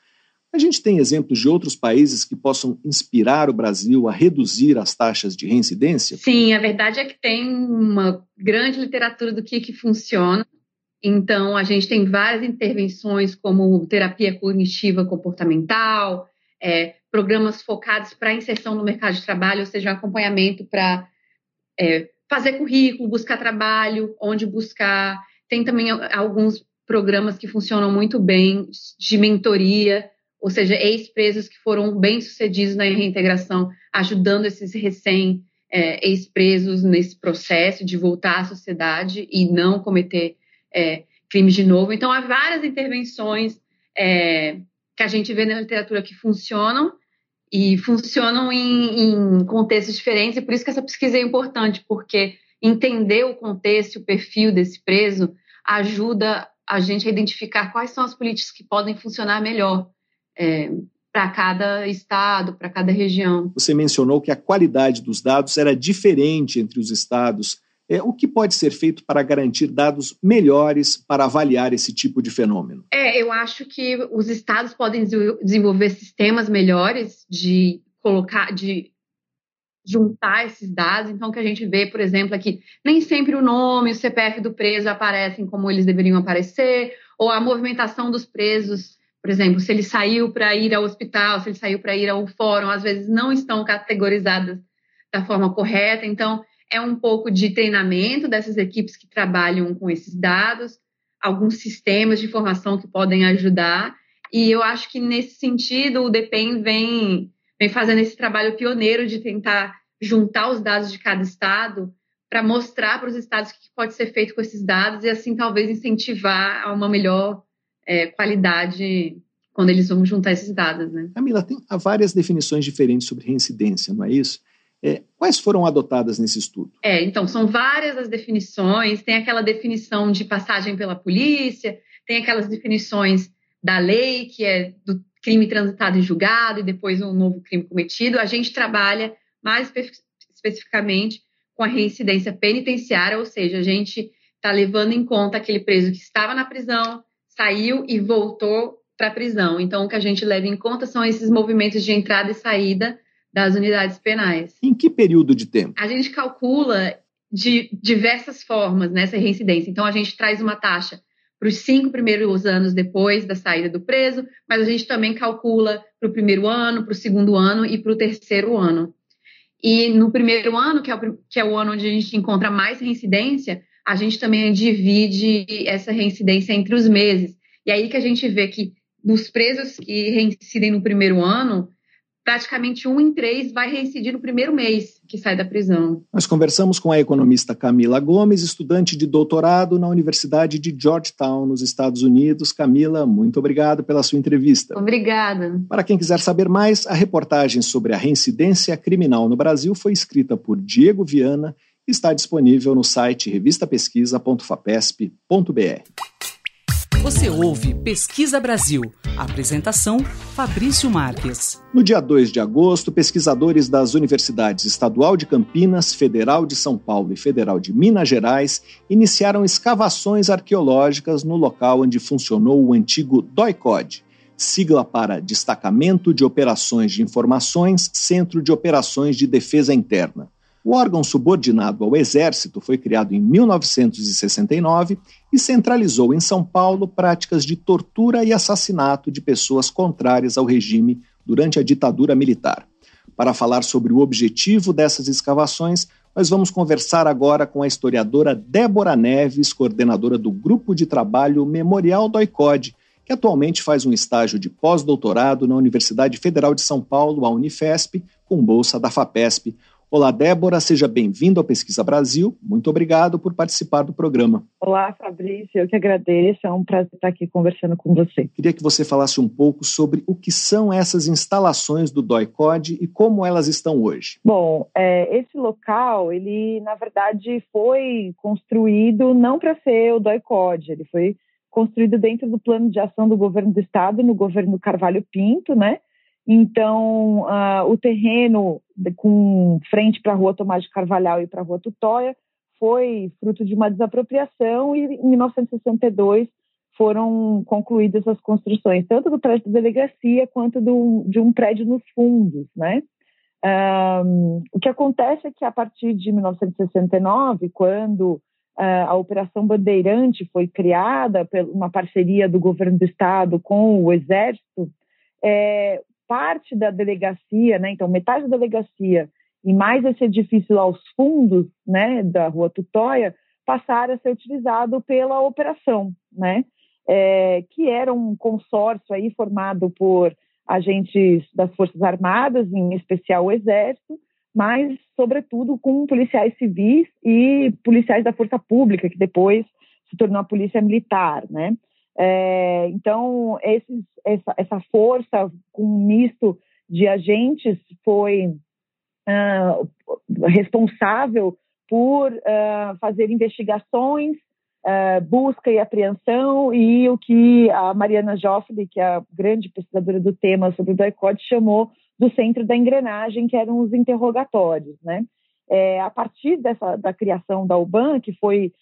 A gente tem exemplos de outros países que possam inspirar o Brasil a reduzir as taxas de reincidência? Sim, a verdade é que tem uma grande literatura do que, que funciona. Então, a gente tem várias intervenções, como terapia cognitiva comportamental, é, programas focados para inserção no mercado de trabalho, ou seja, um acompanhamento para é, fazer currículo, buscar trabalho, onde buscar. Tem também alguns programas que funcionam muito bem de mentoria ou seja, ex-presos que foram bem-sucedidos na reintegração, ajudando esses recém é, ex-presos nesse processo de voltar à sociedade e não cometer é, crimes de novo. Então, há várias intervenções é, que a gente vê na literatura que funcionam e funcionam em, em contextos diferentes, e por isso que essa pesquisa é importante, porque entender o contexto o perfil desse preso ajuda a gente a identificar quais são as políticas que podem funcionar melhor é, para cada estado, para cada região. Você mencionou que a qualidade dos dados era diferente entre os estados. É, o que pode ser feito para garantir dados melhores para avaliar esse tipo de fenômeno? É, eu acho que os estados podem desenvolver sistemas melhores de colocar, de juntar esses dados. Então, que a gente vê, por exemplo, aqui, nem sempre o nome, o CPF do preso aparecem como eles deveriam aparecer, ou a movimentação dos presos por exemplo, se ele saiu para ir ao hospital, se ele saiu para ir ao fórum, às vezes não estão categorizadas da forma correta. Então, é um pouco de treinamento dessas equipes que trabalham com esses dados, alguns sistemas de informação que podem ajudar. E eu acho que, nesse sentido, o DPEM vem, vem fazendo esse trabalho pioneiro de tentar juntar os dados de cada estado para mostrar para os estados o que pode ser feito com esses dados e, assim, talvez incentivar a uma melhor é, qualidade quando eles vão juntar esses dados. Né? Camila, tem há várias definições diferentes sobre reincidência, não é isso? É, quais foram adotadas nesse estudo? É, então, são várias as definições, tem aquela definição de passagem pela polícia, tem aquelas definições da lei, que é do crime transitado em julgado e depois um novo crime cometido. A gente trabalha mais especificamente com a reincidência penitenciária, ou seja, a gente está levando em conta aquele preso que estava na prisão, saiu e voltou para a prisão. Então, o que a gente leva em conta são esses movimentos de entrada e saída das unidades penais. Em que período de tempo? A gente calcula de diversas formas nessa reincidência. Então, a gente traz uma taxa para os cinco primeiros anos depois da saída do preso, mas a gente também calcula para o primeiro ano, para o segundo ano e para o terceiro ano. E no primeiro ano, que é, o, que é o ano onde a gente encontra mais reincidência, a gente também divide essa reincidência entre os meses. E aí que a gente vê que dos presos que reincidem no primeiro ano, praticamente um em três vai reincidir no primeiro mês que sai da prisão. Nós conversamos com a economista Camila Gomes, estudante de doutorado na Universidade de Georgetown, nos Estados Unidos. Camila, muito obrigado pela sua entrevista. Obrigada. Para quem quiser saber mais, a reportagem sobre a reincidência criminal no Brasil foi escrita por Diego Viana está disponível no site revistapesquisa.fapesp.br. Você ouve Pesquisa Brasil. Apresentação: Fabrício Marques. No dia 2 de agosto, pesquisadores das universidades Estadual de Campinas, Federal de São Paulo e Federal de Minas Gerais iniciaram escavações arqueológicas no local onde funcionou o antigo DOICOD, sigla para Destacamento de Operações de Informações, Centro de Operações de Defesa Interna. O órgão subordinado ao Exército foi criado em 1969 e centralizou em São Paulo práticas de tortura e assassinato de pessoas contrárias ao regime durante a ditadura militar. Para falar sobre o objetivo dessas escavações, nós vamos conversar agora com a historiadora Débora Neves, coordenadora do Grupo de Trabalho Memorial do ICOD, que atualmente faz um estágio de pós-doutorado na Universidade Federal de São Paulo, a Unifesp, com bolsa da FAPESP. Olá, Débora, seja bem-vindo ao Pesquisa Brasil. Muito obrigado por participar do programa. Olá, Fabrício, eu que agradeço. É um prazer estar aqui conversando com você. Queria que você falasse um pouco sobre o que são essas instalações do DOI-CODE e como elas estão hoje. Bom, é, esse local, ele, na verdade, foi construído não para ser o DOI-CODE, ele foi construído dentro do plano de ação do governo do estado, no governo Carvalho Pinto, né? Então, uh, o terreno com frente para a rua Tomás de Carvalhal e para a rua Tutóia foi fruto de uma desapropriação e em 1962 foram concluídas as construções, tanto do prédio da delegacia quanto do, de um prédio nos fundos, né? Um, o que acontece é que a partir de 1969, quando uh, a Operação Bandeirante foi criada por uma parceria do governo do estado com o Exército, é, parte da delegacia, né, então metade da delegacia e mais esse edifício aos fundos né, da Rua Tutóia passaram a ser utilizado pela operação, né, é, que era um consórcio aí formado por agentes das Forças Armadas, em especial o Exército, mas, sobretudo, com policiais civis e policiais da Força Pública, que depois se tornou a Polícia Militar, né? É, então, esses, essa, essa, força com um misto de agentes foi uh, responsável por uh, fazer investigações, uh, busca e apreensão, e o que a Mariana Joffre, que é a grande pesquisadora do tema sobre o boicote, chamou do centro da engrenagem, que eram os interrogatórios. Né? É, a partir dessa, da criação da UBAN, que foi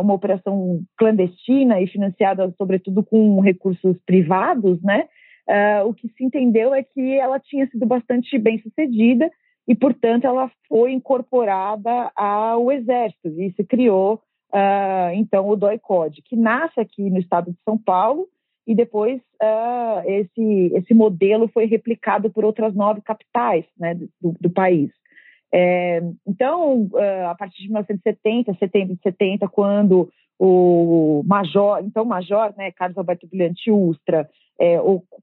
uma operação clandestina e financiada, sobretudo, com recursos privados, né? Uh, o que se entendeu é que ela tinha sido bastante bem sucedida e, portanto, ela foi incorporada ao Exército e se criou, uh, então, o DOI-CODE, que nasce aqui no estado de São Paulo e depois uh, esse, esse modelo foi replicado por outras nove capitais né, do, do país. É, então, a partir de 1970, setembro de 70, quando o major, então major, né, Carlos Alberto Brilhante Ustra, é,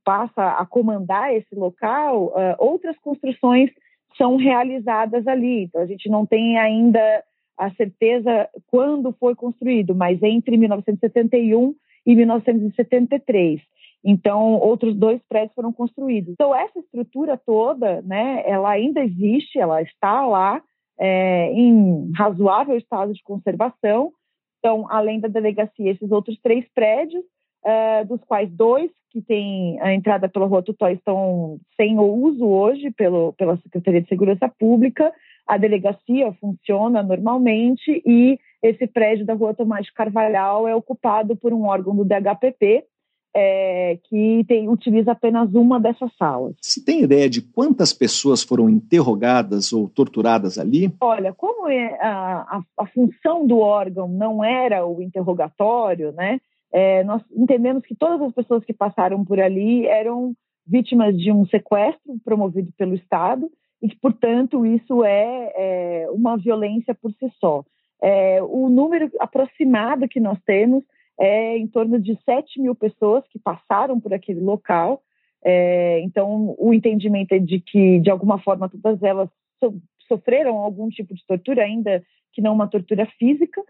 passa a comandar esse local, outras construções são realizadas ali. Então, a gente não tem ainda a certeza quando foi construído, mas entre 1971 e 1973. Então, outros dois prédios foram construídos. Então, essa estrutura toda, né, ela ainda existe, ela está lá é, em razoável estado de conservação. Então, além da delegacia, esses outros três prédios, é, dos quais dois que têm a entrada pela Rua Tutó estão sem uso hoje pelo, pela Secretaria de Segurança Pública. A delegacia funciona normalmente e esse prédio da Rua Tomás de Carvalhal é ocupado por um órgão do DHPP, é, que tem, utiliza apenas uma dessas salas. Se tem ideia de quantas pessoas foram interrogadas ou torturadas ali? Olha, como é a, a, a função do órgão não era o interrogatório, né? É, nós entendemos que todas as pessoas que passaram por ali eram vítimas de um sequestro promovido pelo Estado e que, portanto, isso é, é uma violência por si só. É, o número aproximado que nós temos é em torno de 7 mil pessoas que passaram por aquele local. É, então, o entendimento é de que, de alguma forma, todas elas so, sofreram algum tipo de tortura, ainda que não uma tortura física.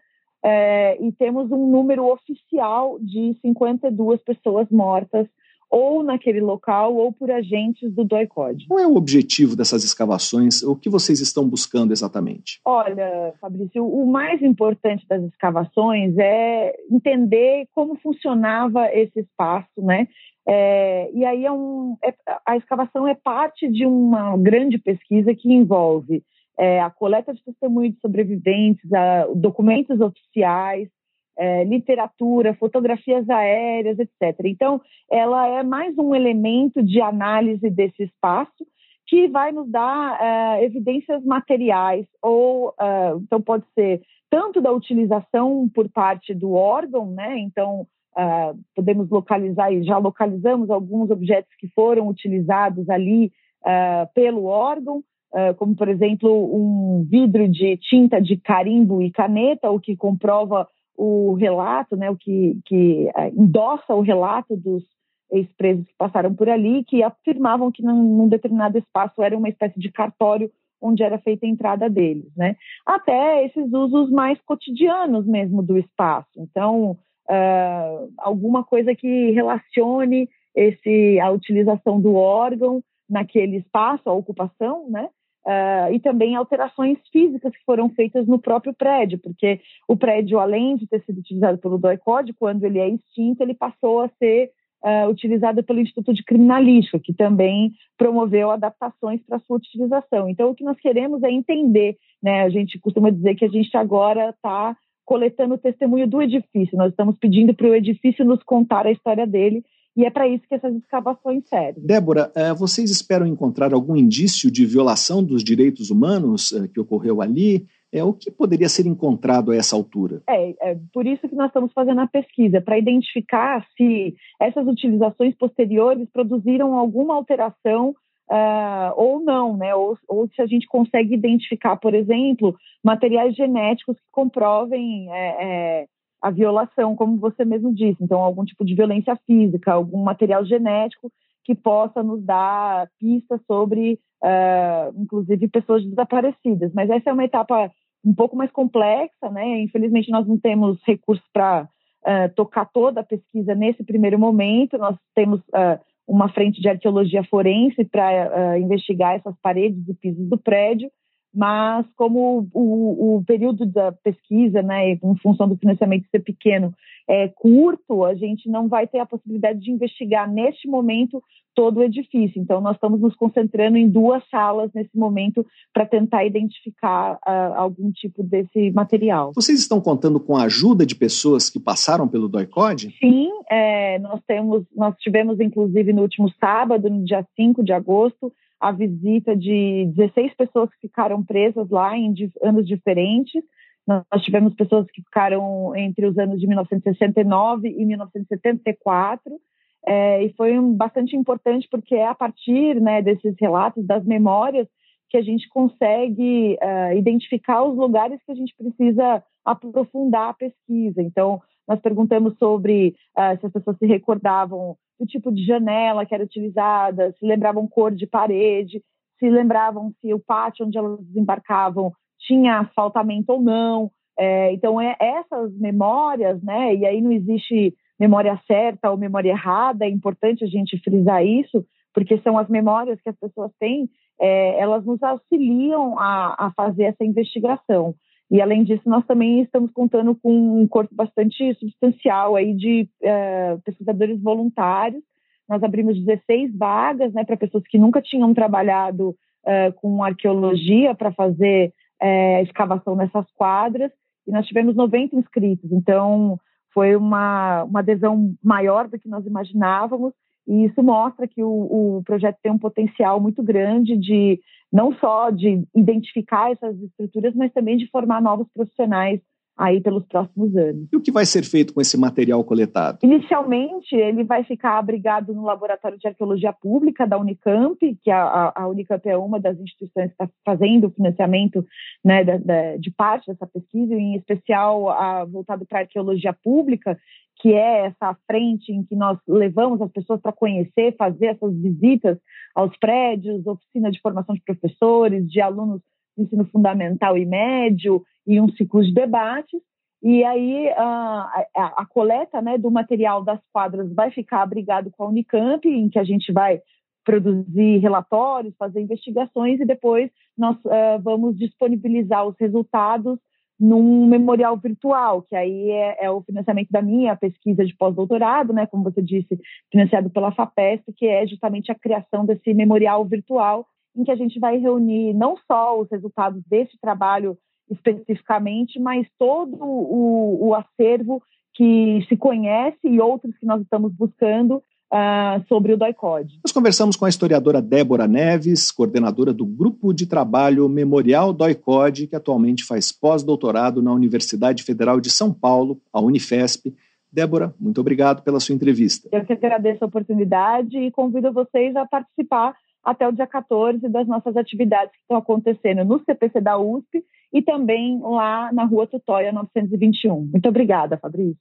É, e temos um número oficial de 52 pessoas mortas ou naquele local ou por agentes do DOI-CODE. Qual é o objetivo dessas escavações? O que vocês estão buscando exatamente? Olha, Fabrício, o mais importante das escavações é entender como funcionava esse espaço, né? É, e aí é um, é, a escavação é parte de uma grande pesquisa que envolve é, a coleta de testemunhos de sobreviventes, a, documentos oficiais, é, literatura, fotografias aéreas, etc. Então, ela é mais um elemento de análise desse espaço que vai nos dar é, evidências materiais, ou é, então pode ser tanto da utilização por parte do órgão, né? Então, é, podemos localizar e já localizamos alguns objetos que foram utilizados ali é, pelo órgão, é, como por exemplo um vidro de tinta de carimbo e caneta, o que comprova o relato, né, o que, que é, endossa o relato dos ex-presos que passaram por ali, que afirmavam que num, num, determinado espaço era uma espécie de cartório onde era feita a entrada deles, né? Até esses usos mais cotidianos mesmo do espaço. Então, uh, alguma coisa que relacione esse a utilização do órgão naquele espaço, a ocupação, né? Uh, e também alterações físicas que foram feitas no próprio prédio, porque o prédio, além de ter sido utilizado pelo DOI-CODE, quando ele é extinto, ele passou a ser uh, utilizada pelo Instituto de Criminalística, que também promoveu adaptações para sua utilização. Então, o que nós queremos é entender, né? A gente costuma dizer que a gente agora está coletando o testemunho do edifício, nós estamos pedindo para o edifício nos contar a história dele e é para isso que essas escavações servem. Débora, eh, vocês esperam encontrar algum indício de violação dos direitos humanos eh, que ocorreu ali? É, o que poderia ser encontrado a essa altura? É, é por isso que nós estamos fazendo a pesquisa, para identificar se essas utilizações posteriores produziram alguma alteração uh, ou não, né? Ou, ou, se a gente consegue identificar, por exemplo, materiais genéticos que comprovem é, é, a violação, como você mesmo disse. Então, algum tipo de violência física, algum material genético que possa nos dar pistas sobre, uh, inclusive, pessoas desaparecidas. Mas essa é uma etapa um pouco mais complexa, né? Infelizmente, nós não temos recursos para uh, tocar toda a pesquisa nesse primeiro momento. Nós temos uh, uma frente de arqueologia forense para investigar essas paredes e pisos do prédio, mas como o, o, período da pesquisa, né, em função do financiamento ser pequeno, é curto, a gente não vai ter a possibilidade de investigar neste momento todo o edifício. Então, nós estamos nos concentrando em duas salas nesse momento para tentar identificar uh, algum tipo desse material. Vocês estão contando com a ajuda de pessoas que passaram pelo DOICOD? Sim, é, nós temos, nós tivemos inclusive no último sábado, no dia 5 de agosto, a visita de 16 pessoas que ficaram presas lá em anos diferentes. Nós tivemos pessoas que ficaram entre os anos de 1969 e 1974. É, e foi bastante importante porque é a partir né, desses relatos, das memórias, que a gente consegue uh, identificar os lugares que a gente precisa aprofundar a pesquisa. Então, nós perguntamos sobre uh, se as pessoas se recordavam do tipo de janela que era utilizada, se lembravam cor de parede, se lembravam se o pátio onde elas desembarcavam tinha asfaltamento ou não. É, então, é, essas memórias, né, e aí não existe memória certa ou memória errada, é importante a gente frisar isso, porque são as memórias que as pessoas têm, é, elas nos auxiliam a, a fazer essa investigação. E, além disso, nós também estamos contando com um corpo bastante substancial aí de uh, pesquisadores voluntários. Nós abrimos 16 vagas né, para pessoas que nunca tinham trabalhado uh, com arqueologia para fazer uh, escavação nessas quadras. E nós tivemos 90 inscritos. Então, foi uma, uma adesão maior do que nós imaginávamos. E isso mostra que o, o projeto tem um potencial muito grande de não só de identificar essas estruturas, mas também de formar novos profissionais aí pelos próximos anos. E o que vai ser feito com esse material coletado? Inicialmente, ele vai ficar abrigado no Laboratório de Arqueologia Pública da Unicamp, que a, a Unicamp é uma das instituições que está fazendo o financiamento né, da, da, de parte dessa pesquisa, em especial a, voltado para a arqueologia pública, que é essa frente em que nós levamos as pessoas para conhecer, fazer essas visitas aos prédios, oficina de formação de professores, de alunos de ensino fundamental e médio, e um ciclo de debates. E aí a, a, a coleta né, do material das quadras vai ficar abrigado com a Unicamp, em que a gente vai produzir relatórios, fazer investigações e depois nós uh, vamos disponibilizar os resultados num memorial virtual, que aí é, é, o financiamento da minha pesquisa de pós-doutorado, né, como você disse, financiado pela FAPESP, que é justamente a criação desse memorial virtual, em que a gente vai reunir não só os resultados desse trabalho especificamente, mas todo o, o acervo que se conhece e outros que nós estamos buscando uh, sobre o DOI-CODE. Nós conversamos com a historiadora Débora Neves, coordenadora do Grupo de Trabalho Memorial DOI-CODE, que atualmente faz pós-doutorado na Universidade Federal de São Paulo, a Unifesp. Débora, muito obrigado pela sua entrevista. Eu que agradeço a oportunidade e convido vocês a participar até o dia 14 das nossas atividades que estão acontecendo no CPC da USP e também lá na Rua Tutóia 921. Muito obrigada, Fabrício.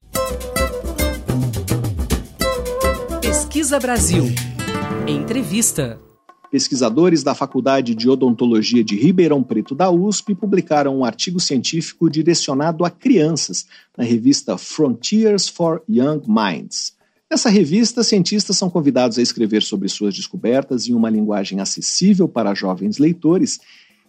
Pesquisa Brasil. Entrevista. Pesquisadores da Faculdade de Odontologia de Ribeirão Preto da USP publicaram um artigo científico direcionado a crianças na revista Frontiers for Young Minds. Nessa revista, cientistas são convidados a escrever sobre suas descobertas em uma linguagem acessível para jovens leitores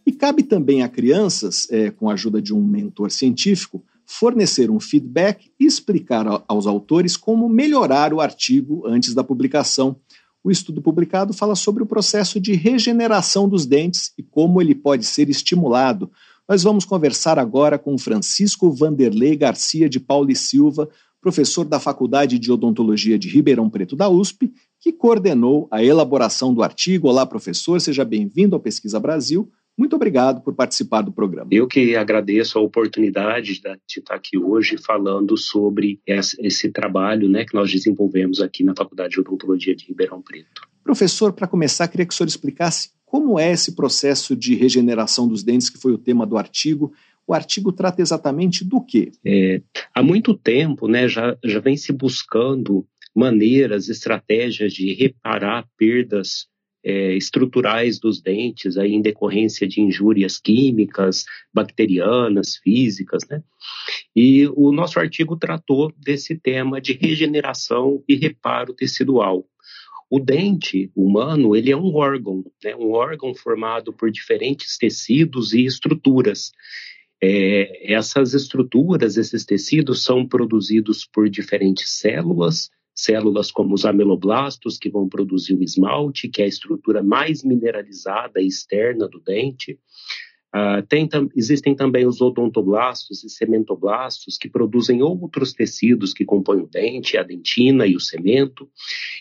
e cabe também a crianças, é, com a ajuda de um mentor científico, fornecer um feedback e explicar aos autores como melhorar o artigo antes da publicação. O estudo publicado fala sobre o processo de regeneração dos dentes e como ele pode ser estimulado. Nós vamos conversar agora com Francisco Vanderlei Garcia de Pauli Silva, professor da Faculdade de Odontologia de Ribeirão Preto da USP, que coordenou a elaboração do artigo. Olá, professor, seja bem-vindo ao Pesquisa Brasil. Muito obrigado por participar do programa. Eu que agradeço a oportunidade de estar aqui hoje falando sobre esse trabalho né, que nós desenvolvemos aqui na Faculdade de Odontologia de Ribeirão Preto. Professor, para começar, queria que o senhor explicasse como é esse processo de regeneração dos dentes, que foi o tema do artigo. O artigo trata exatamente do quê? É, há muito tempo né, já, já vem se buscando maneiras, estratégias de reparar perdas é, estruturais dos dentes aí em decorrência de injúrias químicas, bacterianas, físicas, né? E o nosso artigo tratou desse tema de regeneração e reparo tecidual. O dente humano ele é um órgão, né? um órgão formado por diferentes tecidos e estruturas. É, essas estruturas, esses tecidos, são produzidos por diferentes células células como os ameloblastos, que vão produzir o esmalte, que é a estrutura mais mineralizada externa do dente. Uh, tem, existem também os odontoblastos e cementoblastos, que produzem outros tecidos que compõem o dente, a dentina e o cemento.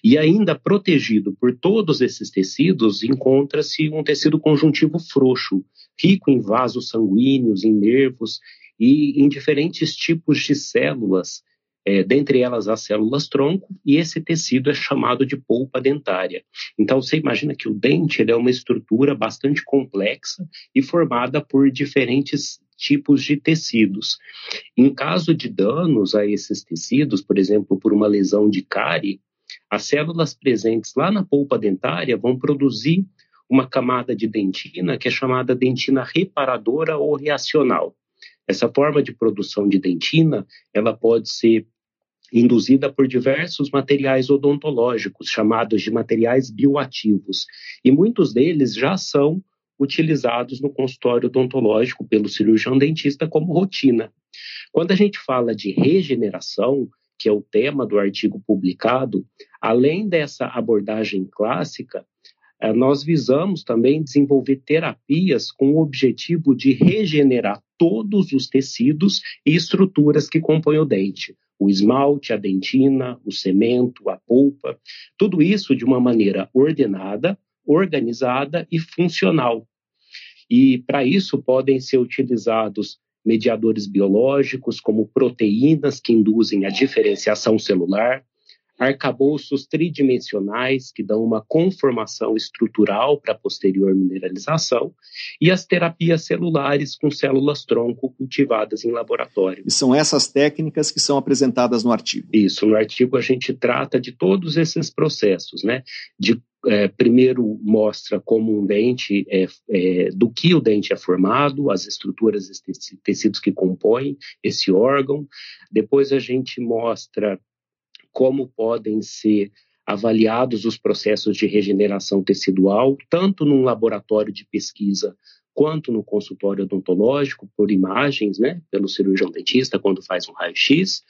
E ainda protegido por todos esses tecidos, encontra-se um tecido conjuntivo frouxo, rico em vasos sanguíneos, em nervos e em diferentes tipos de células é, dentre elas as células tronco, e esse tecido é chamado de polpa dentária. Então você imagina que o dente é uma estrutura bastante complexa e formada por diferentes tipos de tecidos. Em caso de danos a esses tecidos, por exemplo, por uma lesão de cárie, as células presentes lá na polpa dentária vão produzir uma camada de dentina que é chamada dentina reparadora ou reacional. Essa forma de produção de dentina, ela pode ser induzida por diversos materiais odontológicos, chamados de materiais bioativos, e muitos deles já são utilizados no consultório odontológico pelo cirurgião dentista como rotina. Quando a gente fala de regeneração, que é o tema do artigo publicado, além dessa abordagem clássica, eh, nós visamos também desenvolver terapias com o objetivo de regenerar todos os tecidos e estruturas que compõem o dente, o esmalte, a dentina, o cimento, a polpa, tudo isso de uma maneira ordenada, organizada e funcional. E para isso podem ser utilizados mediadores biológicos, como proteínas que induzem a diferenciação celular, arcabouços tridimensionais que dão uma conformação estrutural para a posterior mineralização e as terapias celulares com células tronco cultivadas em laboratório. E são essas técnicas que são apresentadas no artigo. Isso, no artigo a gente trata de todos esses processos, né? De é, primeiro mostra como um dente é, é, do que o dente é formado, as estruturas, tecidos que compõem esse órgão. Depois a gente mostra como podem ser avaliados os processos de regeneração tecidual, tanto num laboratório de pesquisa quanto no consultório odontológico, por imagens, né, pelo cirurgião dentista, quando faz um raio-x.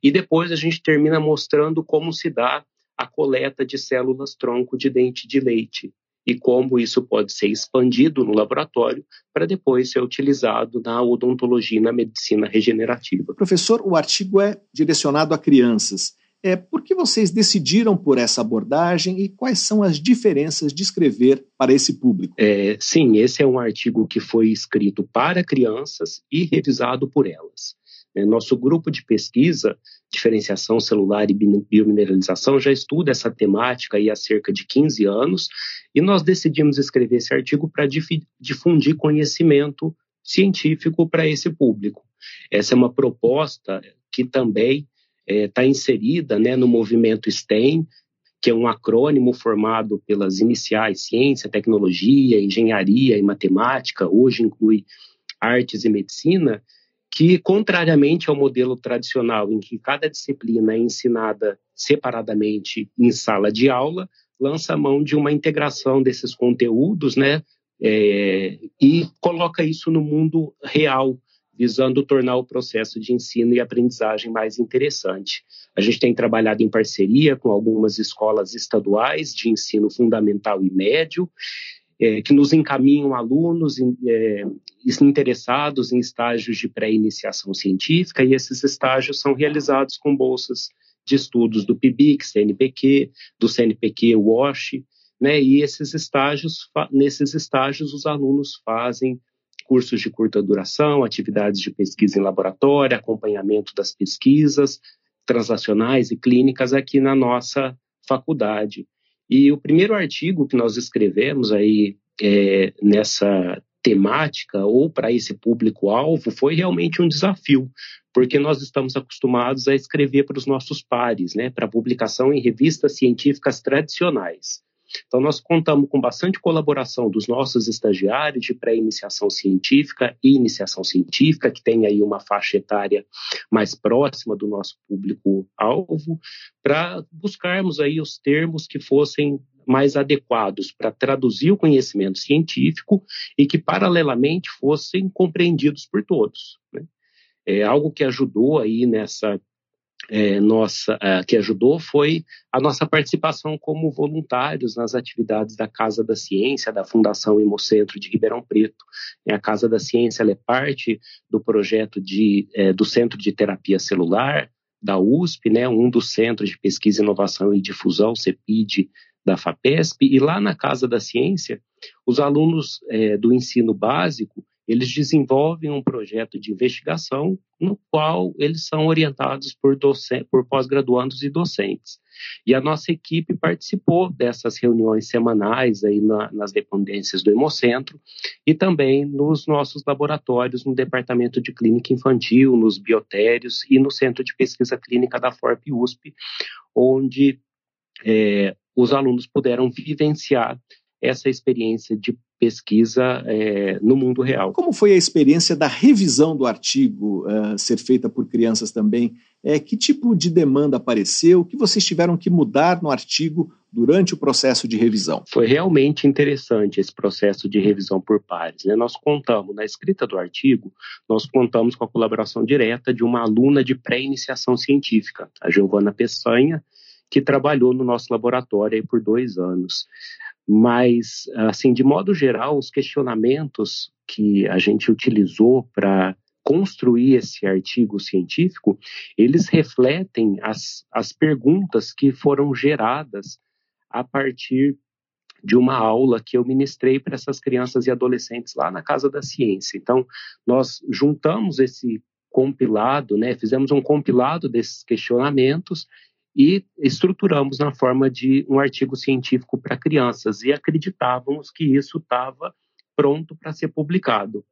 E depois a gente termina mostrando como se dá a coleta de células tronco de dente de leite e como isso pode ser expandido no laboratório para depois ser utilizado na odontologia e na medicina regenerativa. Professor, o artigo é direcionado a crianças. É, por que vocês decidiram por essa abordagem e quais são as diferenças de escrever para esse público? É, sim, esse é um artigo que foi escrito para crianças e revisado por elas. É, nosso grupo de pesquisa, diferenciação celular e biomineralização, já estuda essa temática há cerca de 15 anos e nós decidimos escrever esse artigo para difundir conhecimento científico para esse público. Essa é uma proposta que também está é, inserida né, no movimento STEM, que é um acrônimo formado pelas iniciais ciência, tecnologia, engenharia e matemática, hoje inclui artes e medicina, que, contrariamente ao modelo tradicional, em que cada disciplina é ensinada separadamente em sala de aula, lança mão de uma integração desses conteúdos, né, é, e coloca isso no mundo real, visando tornar o processo de ensino e aprendizagem mais interessante. A gente tem trabalhado em parceria com algumas escolas estaduais de ensino fundamental e médio, é, que nos encaminham alunos é, interessados em estágios de pré-iniciação científica, e esses estágios são realizados com bolsas de estudos do PIBIC, CNPq, do CNPq WASH, né? E esses estágios, nesses estágios, os alunos fazem cursos de curta duração, atividades de pesquisa em laboratório, acompanhamento das pesquisas transacionais e clínicas aqui na nossa faculdade. E o primeiro artigo que nós escrevemos aí é, nessa temática ou para esse público-alvo foi realmente um desafio, porque nós estamos acostumados a escrever para os nossos pares, né, para publicação em revistas científicas tradicionais. Então, nós contamos com bastante colaboração dos nossos estagiários de pré-iniciação científica e iniciação científica, que tem aí uma faixa etária mais próxima do nosso público-alvo, para buscarmos aí os termos que fossem mais adequados para traduzir o conhecimento científico e que, paralelamente, fossem compreendidos por todos. Né? É algo que ajudou aí nessa é, nossa, é, que ajudou foi a nossa participação como voluntários nas atividades da Casa da Ciência, da Fundação Hemocentro de Ribeirão Preto. A Casa da Ciência é parte do projeto de, é, do Centro de Terapia Celular da USP, né, um dos centros de pesquisa, inovação e difusão, CEPID, da FAPESP, e lá na Casa da Ciência, os alunos é, do ensino básico eles desenvolvem um projeto de investigação no qual eles são orientados por, por pós-graduandos e docentes. E a nossa equipe participou dessas reuniões semanais aí na, nas dependências do Hemocentro e também nos nossos laboratórios no Departamento de Clínica Infantil, nos biotérios e no Centro de Pesquisa Clínica da FORP USP, onde é, os alunos puderam vivenciar essa experiência de pesquisa é, no mundo real. Como foi a experiência da revisão do artigo uh, ser feita por crianças também? É, que tipo de demanda apareceu? O que vocês tiveram que mudar no artigo durante o processo de revisão? Foi realmente interessante esse processo de revisão por pares. Né? Nós contamos, na escrita do artigo, nós contamos com a colaboração direta de uma aluna de pré-iniciação científica, a Giovana Peçanha, que trabalhou no nosso laboratório por dois anos. Mas, assim, de modo geral, os questionamentos que a gente utilizou para construir esse artigo científico, eles refletem as, as perguntas que foram geradas a partir de uma aula que eu ministrei para essas crianças e adolescentes lá na Casa da Ciência. Então, nós juntamos esse compilado, né, fizemos um compilado desses questionamentos e estruturamos na forma de um artigo científico para crianças e acreditávamos que isso estava pronto para ser publicado.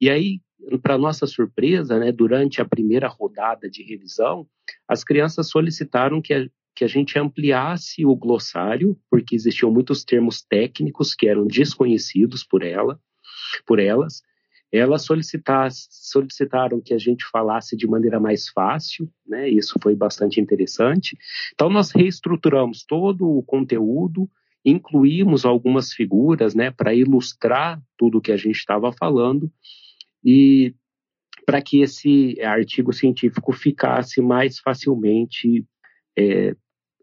E aí, para nossa surpresa, né, durante a primeira rodada de revisão, as crianças solicitaram que a, que a gente ampliasse o glossário, porque existiam muitos termos técnicos que eram desconhecidos por ela, por elas, elas solicitaram que a gente falasse de maneira mais fácil, né? Isso foi bastante interessante. Então nós reestruturamos todo o conteúdo, incluímos algumas figuras, né, para ilustrar tudo o que a gente estava falando e para que esse artigo científico ficasse mais facilmente é,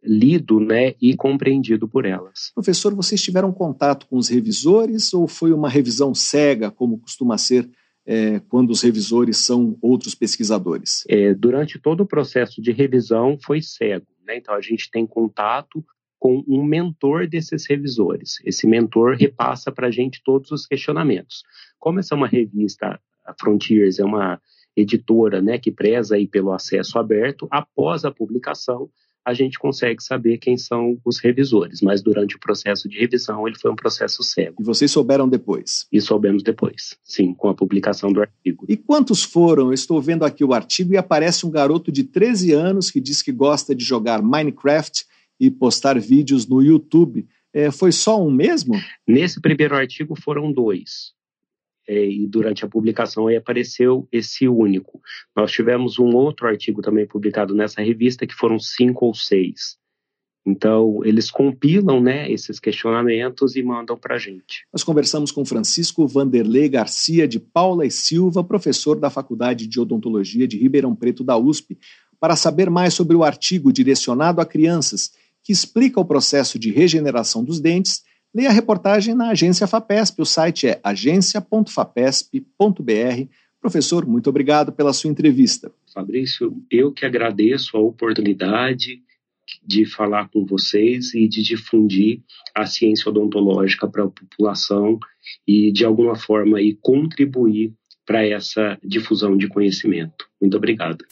lido né, e compreendido por elas. Professor, vocês tiveram contato com os revisores ou foi uma revisão cega, como costuma ser é, quando os revisores são outros pesquisadores? É, durante todo o processo de revisão foi cego. Né? Então, a gente tem contato com um mentor desses revisores. Esse mentor repassa para a gente todos os questionamentos. Como essa é uma revista, a Frontiers é uma editora né, que preza aí pelo acesso aberto, após a publicação, a gente consegue saber quem são os revisores, mas durante o processo de revisão ele foi um processo cego. E vocês souberam depois? E soubemos depois, sim, com a publicação do artigo. E quantos foram? Eu estou vendo aqui o artigo e aparece um garoto de 13 anos que diz que gosta de jogar Minecraft e postar vídeos no YouTube. É, foi só um mesmo? Nesse primeiro artigo foram dois e durante a publicação aí apareceu esse único. Nós tivemos um outro artigo também publicado nessa revista que foram cinco ou seis. Então, eles compilam né, esses questionamentos e mandam para a gente. Nós conversamos com Francisco Vanderlei Garcia de Paula e Silva, professor da Faculdade de Odontologia de Ribeirão Preto da USP, para saber mais sobre o artigo direcionado a crianças que explica o processo de regeneração dos dentes. Leia a reportagem na agência FAPESP. O site é agência.fapesp.br. Professor, muito obrigado pela sua entrevista. Fabrício, eu que agradeço a oportunidade de falar com vocês e de difundir a ciência odontológica para a população e, de alguma forma, aí, contribuir para essa difusão de conhecimento. Muito obrigado.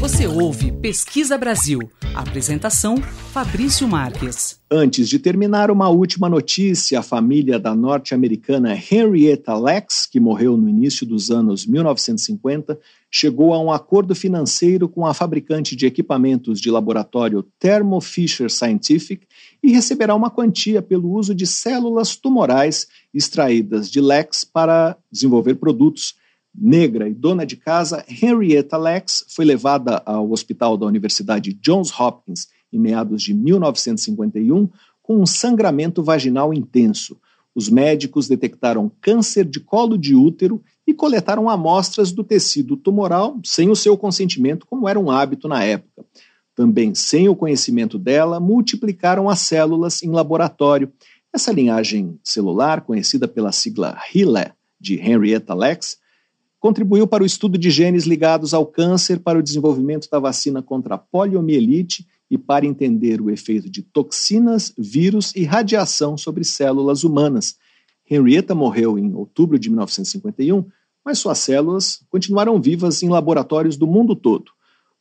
Você ouve Pesquisa Brasil. Apresentação: Fabrício Marques. Antes de terminar, uma última notícia: a família da norte-americana Henrietta Lex, que morreu no início dos anos 1950, chegou a um acordo financeiro com a fabricante de equipamentos de laboratório Thermo Fisher Scientific e receberá uma quantia pelo uso de células tumorais extraídas de Lex para desenvolver produtos negra e dona de casa, Henrietta Lex foi levada ao hospital da Universidade Johns Hopkins em meados de 1951 com um sangramento vaginal intenso. Os médicos detectaram câncer de colo de útero e coletaram amostras do tecido tumoral sem o seu consentimento, como era um hábito na época. Também sem o conhecimento dela, multiplicaram as células em laboratório. Essa linhagem celular, conhecida pela sigla HeLa de Henrietta Lex, Contribuiu para o estudo de genes ligados ao câncer, para o desenvolvimento da vacina contra a poliomielite e para entender o efeito de toxinas, vírus e radiação sobre células humanas. Henrietta morreu em outubro de 1951, mas suas células continuaram vivas em laboratórios do mundo todo.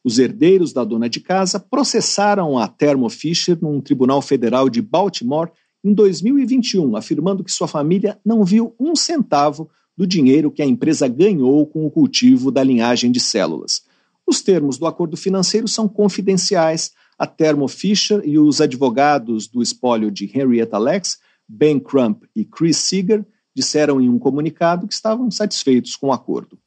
Os herdeiros da dona de casa processaram a Thermo Fisher num tribunal federal de Baltimore em 2021, afirmando que sua família não viu um centavo do dinheiro que a empresa ganhou com o cultivo da linhagem de células. Os termos do acordo financeiro são confidenciais. A Thermo Fisher e os advogados do espólio de Henrietta Lex, Ben Crump e Chris Seeger, disseram em um comunicado que estavam satisfeitos com o acordo.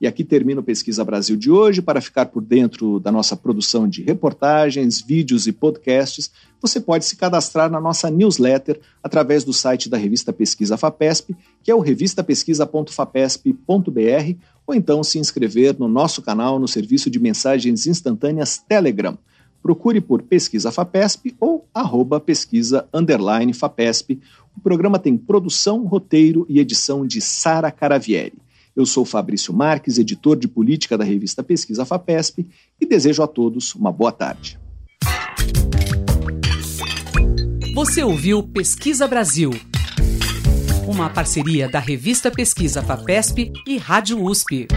E aqui termina o Pesquisa Brasil de hoje. Para ficar por dentro da nossa produção de reportagens, vídeos e podcasts, você pode se cadastrar na nossa newsletter através do site da revista Pesquisa FAPESP, que é o revistapesquisa.fapesp.br, ou então se inscrever no nosso canal no serviço de mensagens instantâneas Telegram. Procure por Pesquisa FAPESP ou arroba pesquisa FAPESP. O programa tem produção, roteiro e edição de Sara Caravieri. Eu sou Fabrício Marques, editor de política da revista Pesquisa FAPESP, e desejo a todos uma boa tarde. Você ouviu Pesquisa Brasil, uma parceria da revista Pesquisa FAPESP e Rádio USP.